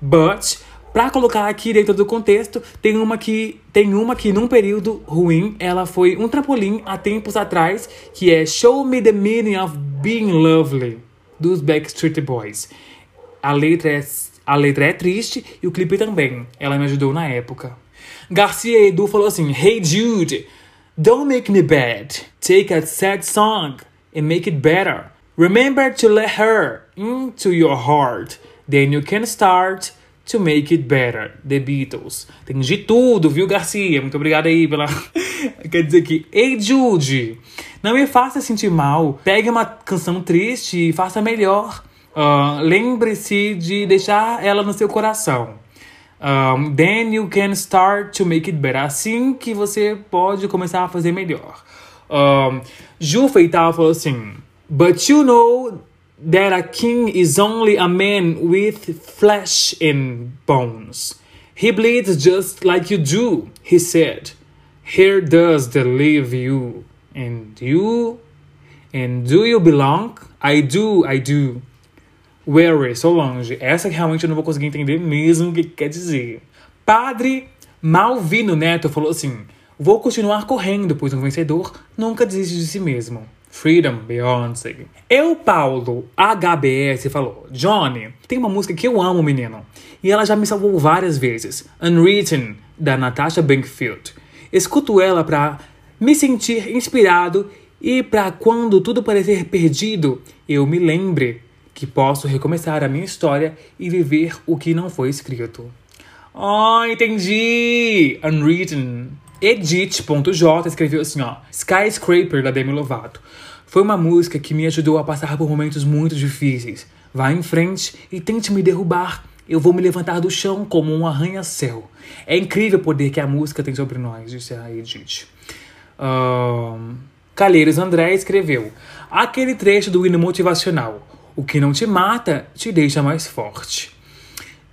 But, pra colocar aqui dentro do contexto, tem uma que. Tem uma que num período ruim, ela foi um trampolim há tempos atrás, que é Show Me the Meaning of Being Lovely, dos Backstreet Boys. A letra é, a letra é triste e o clipe também. Ela me ajudou na época. Garcia Edu falou assim: Hey Jude, don't make me bad. Take a sad song and make it better. Remember to let her into your heart. Then you can start to make it better. The Beatles. Tem de tudo, viu, Garcia? Muito obrigado aí pela. [laughs] Quer dizer que, Hey Jude, não me faça sentir mal. Pegue uma canção triste e faça melhor. Uh, Lembre-se de deixar ela no seu coração. Um, then you can start to make it better. Assim que você pode começar a fazer melhor. Um, Ju Feital falou assim: But you know that a king is only a man with flesh and bones. He bleeds just like you do, he said. Here does the live you. And you? And do you belong? I do, I do. Where is Solange? Essa realmente eu não vou conseguir entender mesmo o que quer dizer. Padre Malvino Neto falou assim: Vou continuar correndo, pois um vencedor nunca desiste de si mesmo. Freedom, Beyoncé. Eu, Paulo, HBS, falou: Johnny, tem uma música que eu amo, menino. E ela já me salvou várias vezes. Unwritten, da Natasha Bankfield. Escuto ela pra me sentir inspirado e pra quando tudo parecer perdido, eu me lembre que posso recomeçar a minha história e viver o que não foi escrito. Oh, entendi! Unwritten. Edit.j escreveu assim, ó. Skyscraper, da Demi Lovato. Foi uma música que me ajudou a passar por momentos muito difíceis. Vá em frente e tente me derrubar. Eu vou me levantar do chão como um arranha-céu. É incrível o poder que a música tem sobre nós, disse a Edith. Calheiros André escreveu aquele trecho do hino motivacional. O que não te mata te deixa mais forte.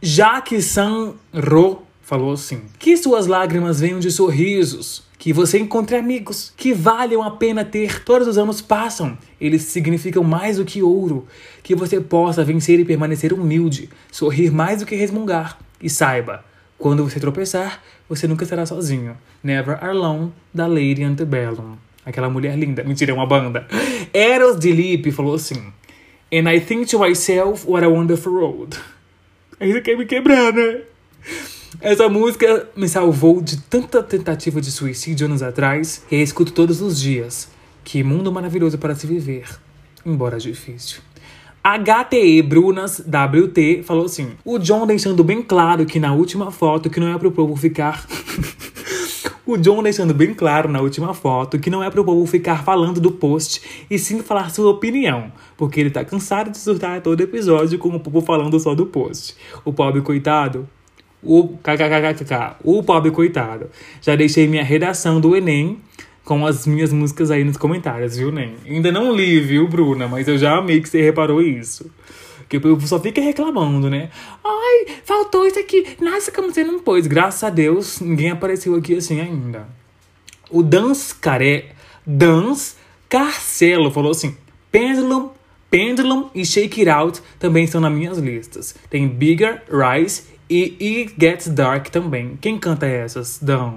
Jacques Sanro falou assim: Que suas lágrimas venham de sorrisos, que você encontre amigos que valham a pena ter. Todos os anos passam, eles significam mais do que ouro. Que você possa vencer e permanecer humilde, sorrir mais do que resmungar. E saiba, quando você tropeçar, você nunca estará sozinho. Never Alone, da Lady Antebellum. Aquela mulher linda. Mentira, é uma banda. [laughs] Eros Dilip falou assim: And I think to myself, what a wonderful road. [laughs] Você quer me quebrar, né? Essa música me salvou de tanta tentativa de suicídio anos atrás e escuto todos os dias. Que mundo maravilhoso para se viver, embora difícil. HTE Brunas WT falou assim: O John deixando bem claro que na última foto que não é pro povo ficar. [laughs] O John deixando bem claro na última foto que não é pro povo ficar falando do post e sim falar sua opinião, porque ele tá cansado de surtar todo episódio com o povo falando só do post. O pobre coitado. O kkkk, o pobre coitado. Já deixei minha redação do Enem com as minhas músicas aí nos comentários, viu, Nem? Ainda não li, viu, Bruna? Mas eu já amei que você reparou isso. Que povo só fica reclamando, né? Ai, faltou isso aqui. Nossa, como você não pôs? Graças a Deus, ninguém apareceu aqui assim ainda. O Dans Care... Dans Carcelo falou assim: Pendulum, Pendulum e Shake It Out também estão nas minhas listas. Tem Bigger, Rise e It Gets Dark também. Quem canta essas? Dan.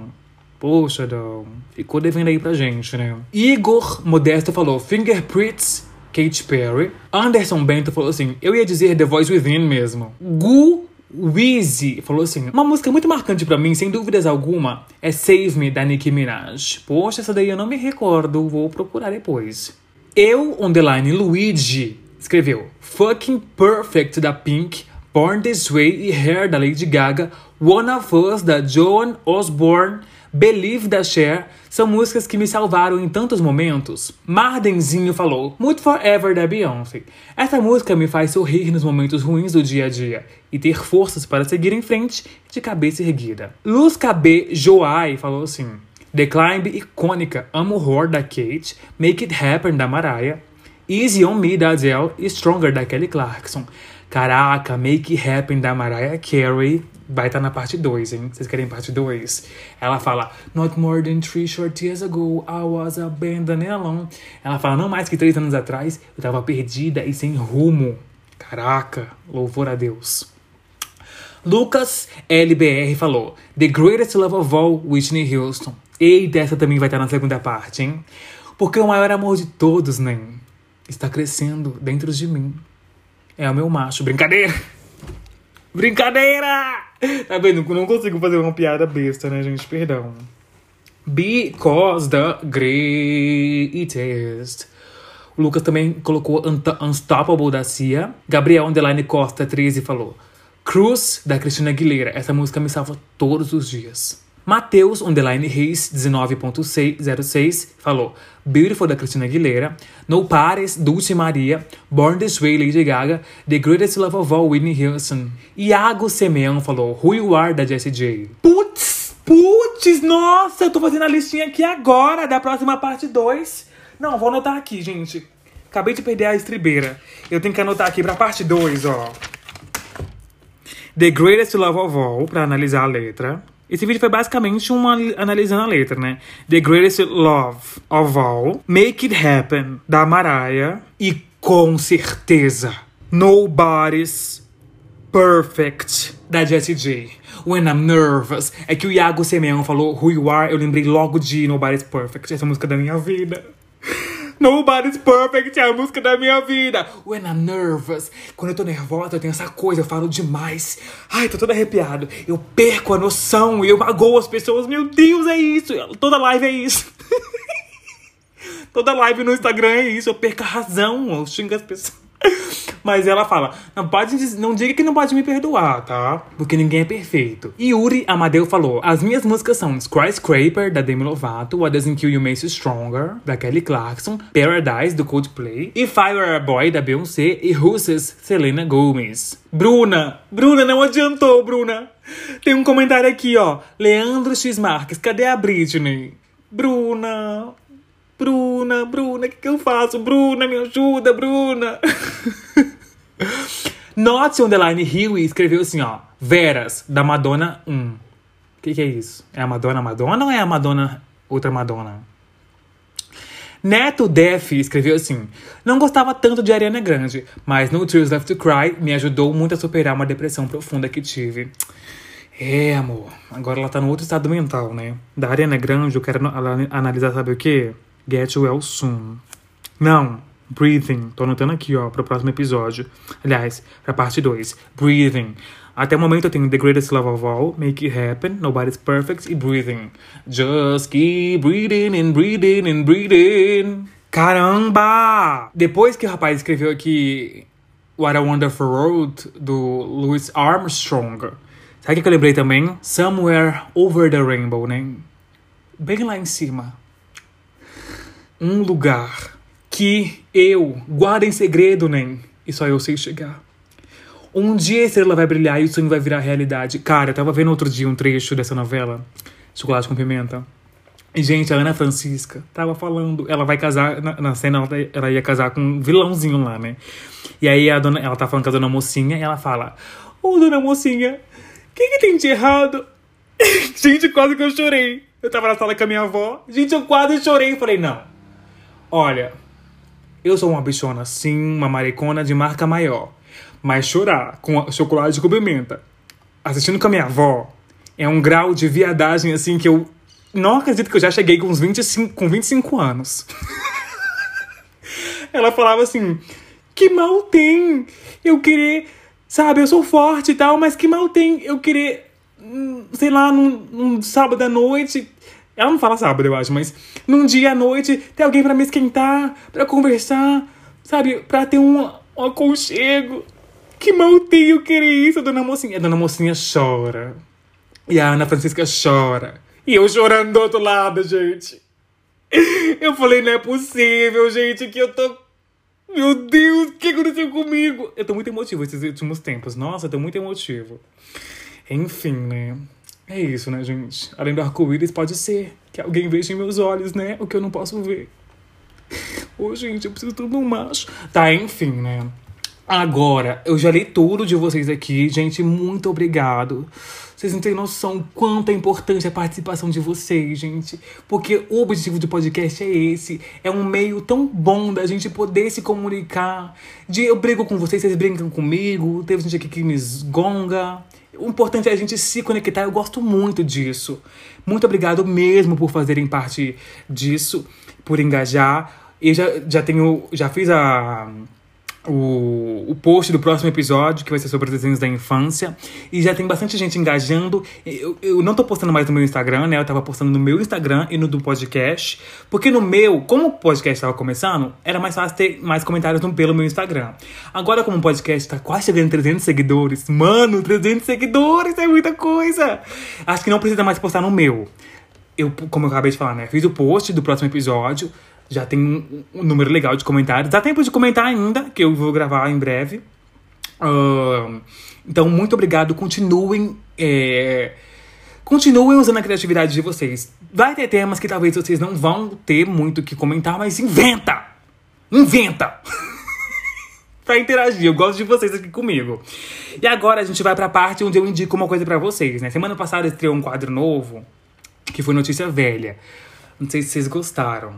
Poxa, Dan. Ficou devendo aí pra gente, né? Igor Modesto falou Fingerprints Katy Perry. Anderson Bento falou assim: eu ia dizer The Voice Within mesmo. Gu Weezy falou assim: uma música muito marcante para mim, sem dúvidas alguma, é Save Me da Nicki Minaj. Poxa, essa daí eu não me recordo, vou procurar depois. Eu, underline Luigi, escreveu Fucking Perfect da Pink, Born This Way e Hair da Lady Gaga, One of Us da Joan Osborne. Believe da Cher são músicas que me salvaram em tantos momentos. Mardenzinho falou Mood Forever da Beyoncé. Essa música me faz sorrir nos momentos ruins do dia a dia e ter forças para seguir em frente de cabeça erguida. Luz KB Joai falou assim: The Climb icônica, amo horror da Kate, Make It Happen da Mariah, Easy on Me da Adele e Stronger da Kelly Clarkson. Caraca, Make It Happen da Mariah Carey vai estar tá na parte 2, hein? Vocês querem parte 2? Ela fala, Not more than three short years ago, I was abandoned alone. Ela fala, não mais que três anos atrás, eu tava perdida e sem rumo. Caraca, louvor a Deus. Lucas LBR falou, The Greatest Love of All, Whitney Houston. E dessa também vai estar tá na segunda parte, hein? Porque o maior amor de todos, né? Está crescendo dentro de mim. É o meu macho. Brincadeira! Brincadeira! Tá vendo? Não consigo fazer uma piada besta, né, gente? Perdão. Because the greatest. O Lucas também colocou Unstoppable da Cia. Gabriel Underline Costa 13 falou Cruz da Cristina Aguilera. Essa música me salva todos os dias. Matheus, underline Reis, 19.06, falou Beautiful, da Cristina Aguilera. No Pares, Dulce Maria. Born This Way, Lady Gaga. The Greatest Love of All, Whitney Houston. Iago Semeão falou Who You Are, da Jessie J. Putz! Putz! Nossa, eu tô fazendo a listinha aqui agora da próxima parte 2. Não, vou anotar aqui, gente. Acabei de perder a estribeira. Eu tenho que anotar aqui pra parte 2, ó. The Greatest Love of All, pra analisar a letra. Esse vídeo foi basicamente uma analisando a letra, né? The Greatest Love of All, Make It Happen, da Mariah. E com certeza, Nobody's Perfect, da Jessie J. When I'm Nervous. É que o Iago Semeão falou Who You Are, eu lembrei logo de Nobody's Perfect, essa música da minha vida. Nobody's perfect é a música da minha vida. When I'm nervous. Quando eu tô nervosa, eu tenho essa coisa, eu falo demais. Ai, tô todo arrepiado. Eu perco a noção e eu magoo as pessoas. Meu Deus, é isso. Toda live é isso. [laughs] Toda live no Instagram é isso. Eu perco a razão. Eu xingo as pessoas. Mas ela fala: não, pode, não diga que não pode me perdoar, tá? Porque ninguém é perfeito. E Yuri Amadeu falou: as minhas músicas são Skyscraper, da Demi Lovato, What Doesn't Kill You Makes You Stronger, da Kelly Clarkson, Paradise, do Coldplay, e Fire Boy, da Beyoncé, e Russes, Selena Gomez. Bruna! Bruna, não adiantou, Bruna! Tem um comentário aqui, ó. Leandro X Marques, cadê a Britney? Bruna, Bruna, Bruna, o que, que eu faço? Bruna, me ajuda, Bruna. [laughs] Not Underline Huey escreveu assim, ó. Veras, da Madonna 1. O que, que é isso? É a Madonna Madonna ou é a Madonna outra Madonna? Neto Def escreveu assim: Não gostava tanto de Ariana Grande, mas no Tears Left to Cry me ajudou muito a superar uma depressão profunda que tive. É, amor. Agora ela tá no outro estado mental, né? Da Ariana Grande, eu quero analisar, sabe o quê? Get Well Soon. Não, Breathing. Tô anotando aqui, ó, pro próximo episódio. Aliás, pra parte 2. Breathing. Até o momento eu tenho The Greatest Love of All, Make It Happen, Nobody's Perfect e Breathing. Just keep breathing and breathing and breathing. Caramba! Depois que o rapaz escreveu aqui What a Wonderful World, do Louis Armstrong, sabe o que eu lembrei também? Somewhere Over the Rainbow, né? Bem lá em cima um lugar que eu guardo em segredo, nem, e só eu sei chegar. Um dia a estrela vai brilhar e o sonho vai virar realidade. Cara, eu tava vendo outro dia um trecho dessa novela, Chocolate com Pimenta. E, gente, a Ana Francisca tava falando, ela vai casar, na, na cena ela, ela, ia casar com um vilãozinho lá, né? E aí a dona, ela tá falando com a dona mocinha e ela fala: Ô, oh, dona mocinha, o que, que tem de errado? [laughs] gente, quase que eu chorei. Eu tava na sala com a minha avó. Gente, eu quase chorei. Falei, não Olha, eu sou uma bichona sim, uma maricona de marca maior. Mas chorar com chocolate com pimenta, assistindo com a minha avó, é um grau de viadagem assim que eu não acredito que eu já cheguei com uns 25, com 25 anos. [laughs] Ela falava assim: que mal tem eu querer, sabe, eu sou forte e tal, mas que mal tem eu querer, hum, sei lá, num, num sábado à noite ela não fala sábado, eu acho, mas num dia à noite tem alguém para me esquentar, para conversar, sabe? Pra ter um, um aconchego. Que mal tenho querer isso, dona mocinha. A dona mocinha chora. E a Ana Francisca chora. E eu chorando do outro lado, gente. Eu falei, não é possível, gente, que eu tô. Meu Deus, o que aconteceu comigo? Eu tô muito emotivo esses últimos tempos. Nossa, eu tô muito emotivo. Enfim, né? É isso, né, gente? Além do arco-íris, pode ser que alguém veja em meus olhos, né? O que eu não posso ver. [laughs] Ô, gente, eu preciso tudo um macho. Tá, enfim, né? Agora, eu já li tudo de vocês aqui. Gente, muito obrigado. Vocês não têm noção quanto é importante a participação de vocês, gente. Porque o objetivo do podcast é esse. É um meio tão bom da gente poder se comunicar. De eu brigo com vocês, vocês brincam comigo. Teve gente aqui que me esgonga. O importante é a gente se conectar, eu gosto muito disso. Muito obrigado mesmo por fazerem parte disso, por engajar. Eu já, já tenho, já fiz a, o, o post do próximo episódio, que vai ser sobre desenhos da infância. E já tem bastante gente engajando. Eu, eu não tô postando mais no meu Instagram, né? Eu tava postando no meu Instagram e no do podcast. Porque no meu, como o podcast tava começando, era mais fácil ter mais comentários no, pelo meu Instagram. Agora, como o podcast tá quase chegando em 300 seguidores, mano, 300 seguidores é muita coisa! Acho que não precisa mais postar no meu. Eu, como eu acabei de falar, né? Fiz o post do próximo episódio. Já tem um, um número legal de comentários. Dá tempo de comentar ainda, que eu vou gravar em breve. Uh, então, muito obrigado. Continuem. É, continuem usando a criatividade de vocês. Vai ter temas que talvez vocês não vão ter muito o que comentar, mas inventa! Inventa! [laughs] pra interagir. Eu gosto de vocês aqui comigo. E agora a gente vai pra parte onde eu indico uma coisa para vocês, né? Semana passada estreou um quadro novo, que foi Notícia Velha. Não sei se vocês gostaram.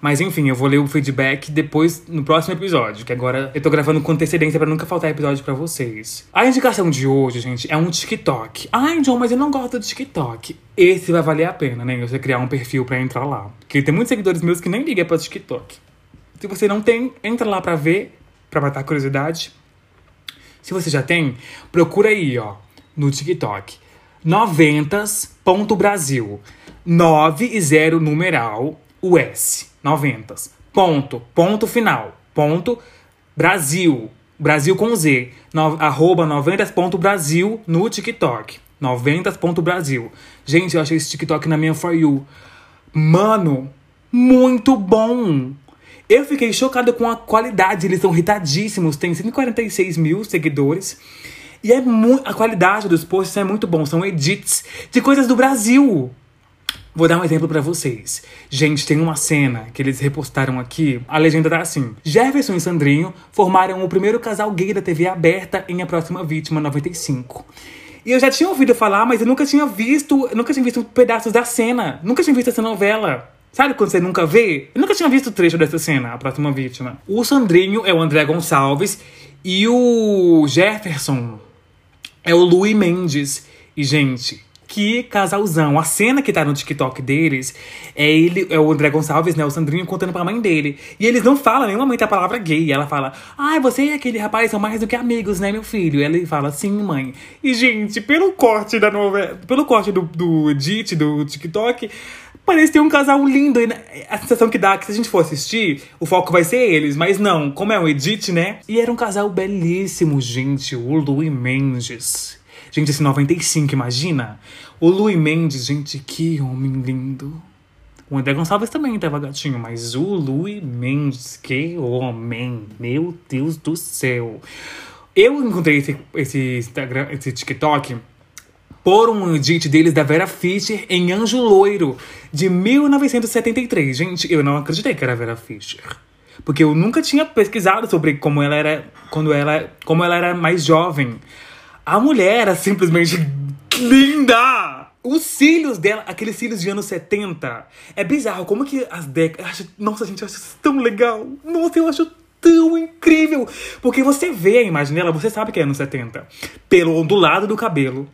Mas enfim, eu vou ler o feedback depois no próximo episódio, que agora eu tô gravando com antecedência para nunca faltar episódio para vocês. A indicação de hoje, gente, é um TikTok. Ai, John, mas eu não gosto do TikTok. Esse vai valer a pena, né? Você criar um perfil para entrar lá. Porque tem muitos seguidores meus que nem ligam para TikTok. Se você não tem, entra lá para ver, para matar a curiosidade. Se você já tem, procura aí, ó, no TikTok. 90s.brasil. 9 e 0 numeral US. 90. Ponto. Ponto final. Ponto. Brasil. Brasil com Z. No, arroba 90.brasil no TikTok. 90.brasil. Gente, eu achei esse TikTok na minha For You. Mano, muito bom. Eu fiquei chocada com a qualidade. Eles são irritadíssimos. Tem 146 mil seguidores. E é a qualidade dos posts é muito bom. São edits de coisas do Brasil. Vou dar um exemplo para vocês. Gente, tem uma cena que eles repostaram aqui. A legenda tá assim: Jefferson e Sandrinho formaram o primeiro casal gay da TV aberta em A Próxima Vítima 95. E eu já tinha ouvido falar, mas eu nunca tinha visto, nunca tinha visto pedaços da cena. Nunca tinha visto essa novela. Sabe quando você nunca vê? Eu nunca tinha visto o trecho dessa cena, A Próxima Vítima. O Sandrinho é o André Gonçalves e o Jefferson é o Louis Mendes. E, gente, que casalzão. A cena que tá no TikTok deles é ele, é o André Gonçalves, né? O Sandrinho contando pra mãe dele. E eles não falam nenhum momento a palavra gay. Ela fala, ai, ah, você e aquele rapaz são mais do que amigos, né, meu filho? E ele fala, sim, mãe. E, gente, pelo corte da novela, pelo corte do, do edit, do TikTok, parece ter um casal lindo. E a sensação que dá é que se a gente for assistir, o foco vai ser eles. Mas não, como é um edit, né? E era um casal belíssimo, gente. O Louis Mendes. Gente, esse 95, imagina? O Louis Mendes, gente, que homem lindo. O André Gonçalves também tava gatinho, mas o Louis Mendes, que homem. Meu Deus do céu. Eu encontrei esse, esse Instagram, esse TikTok por um edit deles da Vera Fischer em Anjo Loiro, de 1973. Gente, eu não acreditei que era Vera Fischer. Porque eu nunca tinha pesquisado sobre como ela era quando ela, como ela era mais jovem. A mulher era simplesmente linda! Os cílios dela, aqueles cílios de anos 70. É bizarro como que as décadas. Nossa, gente, eu acho isso tão legal. Nossa, eu acho tão incrível. Porque você vê a imagem dela, você sabe que é anos 70. Pelo ondulado do cabelo,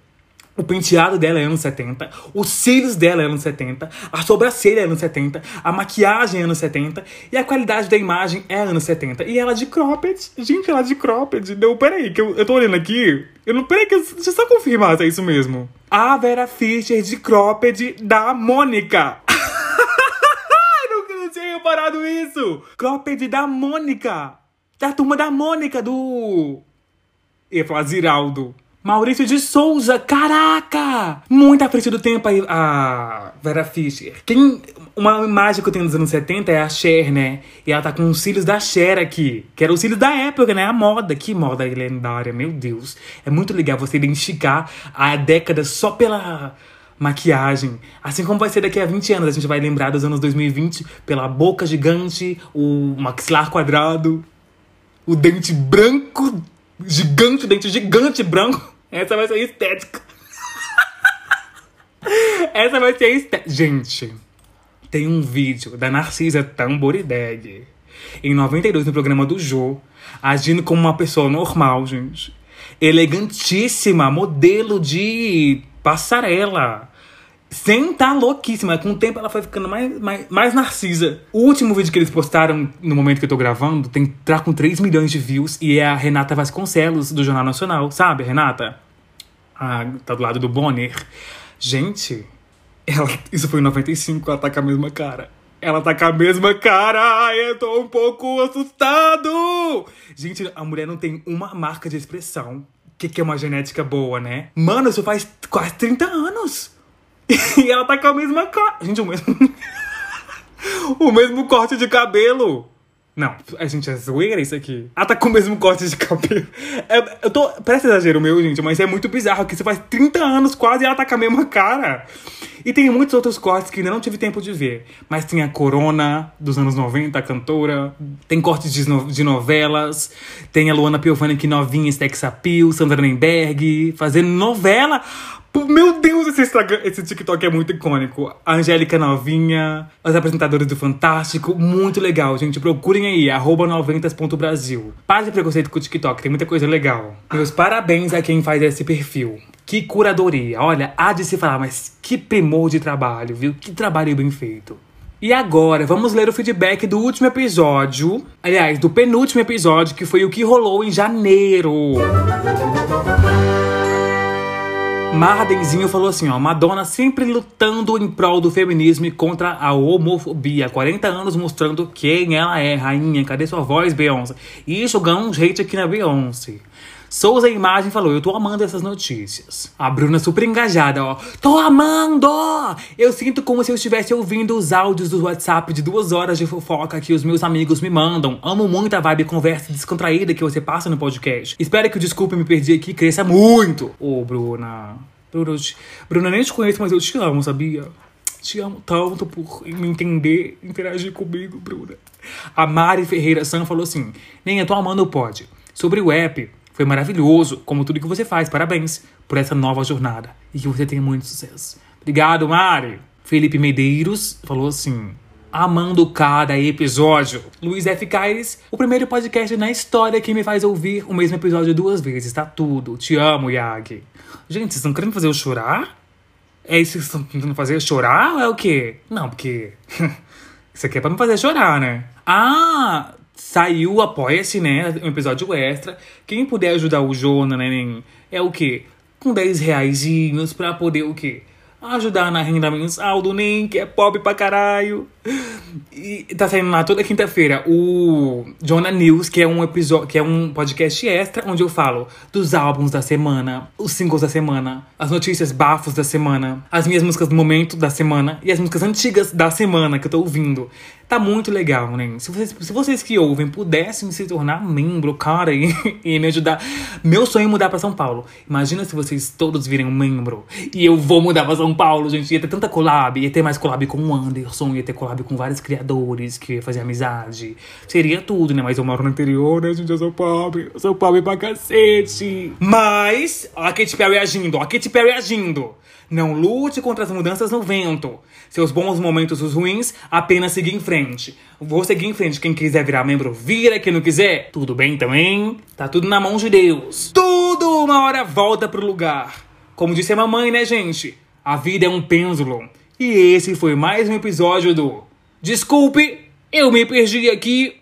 o penteado dela é anos 70, os cílios dela é anos 70, a sobrancelha é anos 70, a maquiagem é anos 70 e a qualidade da imagem é anos 70. E ela de cropped, gente, ela de cropped. Não, peraí, que eu, eu tô olhando aqui. Eu não, peraí, que eu, deixa eu só confirmar se é isso mesmo. A Vera Fischer de cropped da Mônica. [laughs] eu não tinha reparado isso. Cropped da Mônica. Da turma da Mônica, do... Eu ia falar Ziraldo. Maurício de Souza, caraca! Muito à frente do tempo aí, a Vera Fischer. Quem, uma imagem que eu tenho dos anos 70 é a Cher, né? E ela tá com os cílios da Cher aqui. Que eram os cílios da época, né? A moda. Que moda lendária, meu Deus. É muito legal você identificar a década só pela maquiagem. Assim como vai ser daqui a 20 anos. A gente vai lembrar dos anos 2020 pela boca gigante, o maxilar quadrado, o dente branco gigante, dente gigante branco. Essa vai ser a estética. [laughs] Essa vai ser a estética. Gente, tem um vídeo da Narcisa Tamborideg em 92 no programa do Jô, agindo como uma pessoa normal, gente. Elegantíssima, modelo de passarela. Sem tá louquíssima. Com o tempo ela foi ficando mais, mais, mais narcisa. O último vídeo que eles postaram no momento que eu tô gravando tem tá com 3 milhões de views e é a Renata Vasconcelos do Jornal Nacional. Sabe, Renata? Ah, tá do lado do Bonner. Gente, ela, isso foi em 95, ela tá com a mesma cara. Ela tá com a mesma cara, eu tô um pouco assustado! Gente, a mulher não tem uma marca de expressão. O que, que é uma genética boa, né? Mano, isso faz quase 30 anos! [laughs] E ela tá com a mesma cara. Gente, o mesmo. [laughs] o mesmo corte de cabelo. Não, a gente é zoeira isso aqui. Ela tá com o mesmo corte de cabelo. É, eu tô. Parece exagero meu, gente, mas é muito bizarro que você faz 30 anos quase e ela tá com a mesma cara. E tem muitos outros cortes que ainda não tive tempo de ver. Mas tem a Corona, dos anos 90, a cantora. Tem cortes de, no, de novelas. Tem a Luana Piovani que novinha, Sex Appeal, Sandra Nemberg, fazendo novela. Meu Deus, esse, Instagram, esse TikTok é muito icônico. A Angélica Novinha, os apresentadores do Fantástico, muito legal, gente. Procurem aí, arroba 90.brasil. Para de preconceito com o TikTok, tem muita coisa legal. Meus parabéns a quem faz esse perfil. Que curadoria. Olha, há de se falar, mas que primor de trabalho, viu? Que trabalho bem feito. E agora, vamos ler o feedback do último episódio. Aliás, do penúltimo episódio, que foi o que rolou em janeiro. Mardenzinho falou assim, ó, Madonna sempre lutando em prol do feminismo e contra a homofobia. 40 anos mostrando quem ela é, rainha. Cadê sua voz, Beyoncé? Isso ganhou um hate aqui na Beyoncé. Souza Imagem falou: Eu tô amando essas notícias. A Bruna super engajada, ó. Tô amando! Eu sinto como se eu estivesse ouvindo os áudios do WhatsApp de duas horas de fofoca que os meus amigos me mandam. Amo muito a vibe conversa descontraída que você passa no podcast. Espero que o Desculpe Me Perdi aqui cresça muito. Ô, Bruna. Bruna, te... Bruna, nem te conheço, mas eu te amo, sabia? Te amo tanto por me entender, interagir comigo, Bruna. A Mari Ferreira San falou assim: Nem eu tô amando o pod. Sobre o app, foi maravilhoso, como tudo que você faz. Parabéns por essa nova jornada e que você tenha muito sucesso. Obrigado, Mari. Felipe Medeiros falou assim: amando cada episódio. Luiz F. Caires, o primeiro podcast na história que me faz ouvir o mesmo episódio duas vezes. Tá tudo. Te amo, Yag. Gente, vocês estão querendo fazer eu chorar? É isso que vocês estão tentando fazer chorar ou é o quê? Não, porque. [laughs] isso aqui é pra me fazer chorar, né? Ah, Saiu, apoia-se, né? Um episódio extra. Quem puder ajudar o Jonah, né? É o quê? Com 10 reaisinhos pra poder o quê? Ajudar na renda mensal do NEM, que é pobre pra caralho. E tá saindo lá toda quinta-feira o Jonah News, que é um episódio, que é um podcast extra onde eu falo dos álbuns da semana, os singles da semana, as notícias bafos da semana, as minhas músicas do momento da semana e as músicas antigas da semana que eu tô ouvindo. Tá muito legal, né? Se vocês, se vocês que ouvem pudessem se tornar membro, cara, e, [laughs] e me ajudar. Meu sonho é mudar pra São Paulo. Imagina se vocês todos virem um membro e eu vou mudar pra São Paulo, gente. Ia ter tanta collab, ia ter mais collab com o Anderson, ia ter collab com vários criadores que ia fazer amizade. Seria tudo, né? Mas eu moro no interior, né, gente? Eu sou pobre. Eu sou pobre pra cacete. Mas, ó a Katy Perry agindo, ó a Katy Perry agindo. Não lute contra as mudanças no vento. Seus bons momentos, os ruins, apenas seguir em frente. Vou seguir em frente. Quem quiser virar membro, vira. Quem não quiser, tudo bem também. Tá tudo na mão de Deus. Tudo uma hora volta pro lugar. Como disse a mamãe, né, gente? A vida é um pêndulo. E esse foi mais um episódio do Desculpe, eu me perdi aqui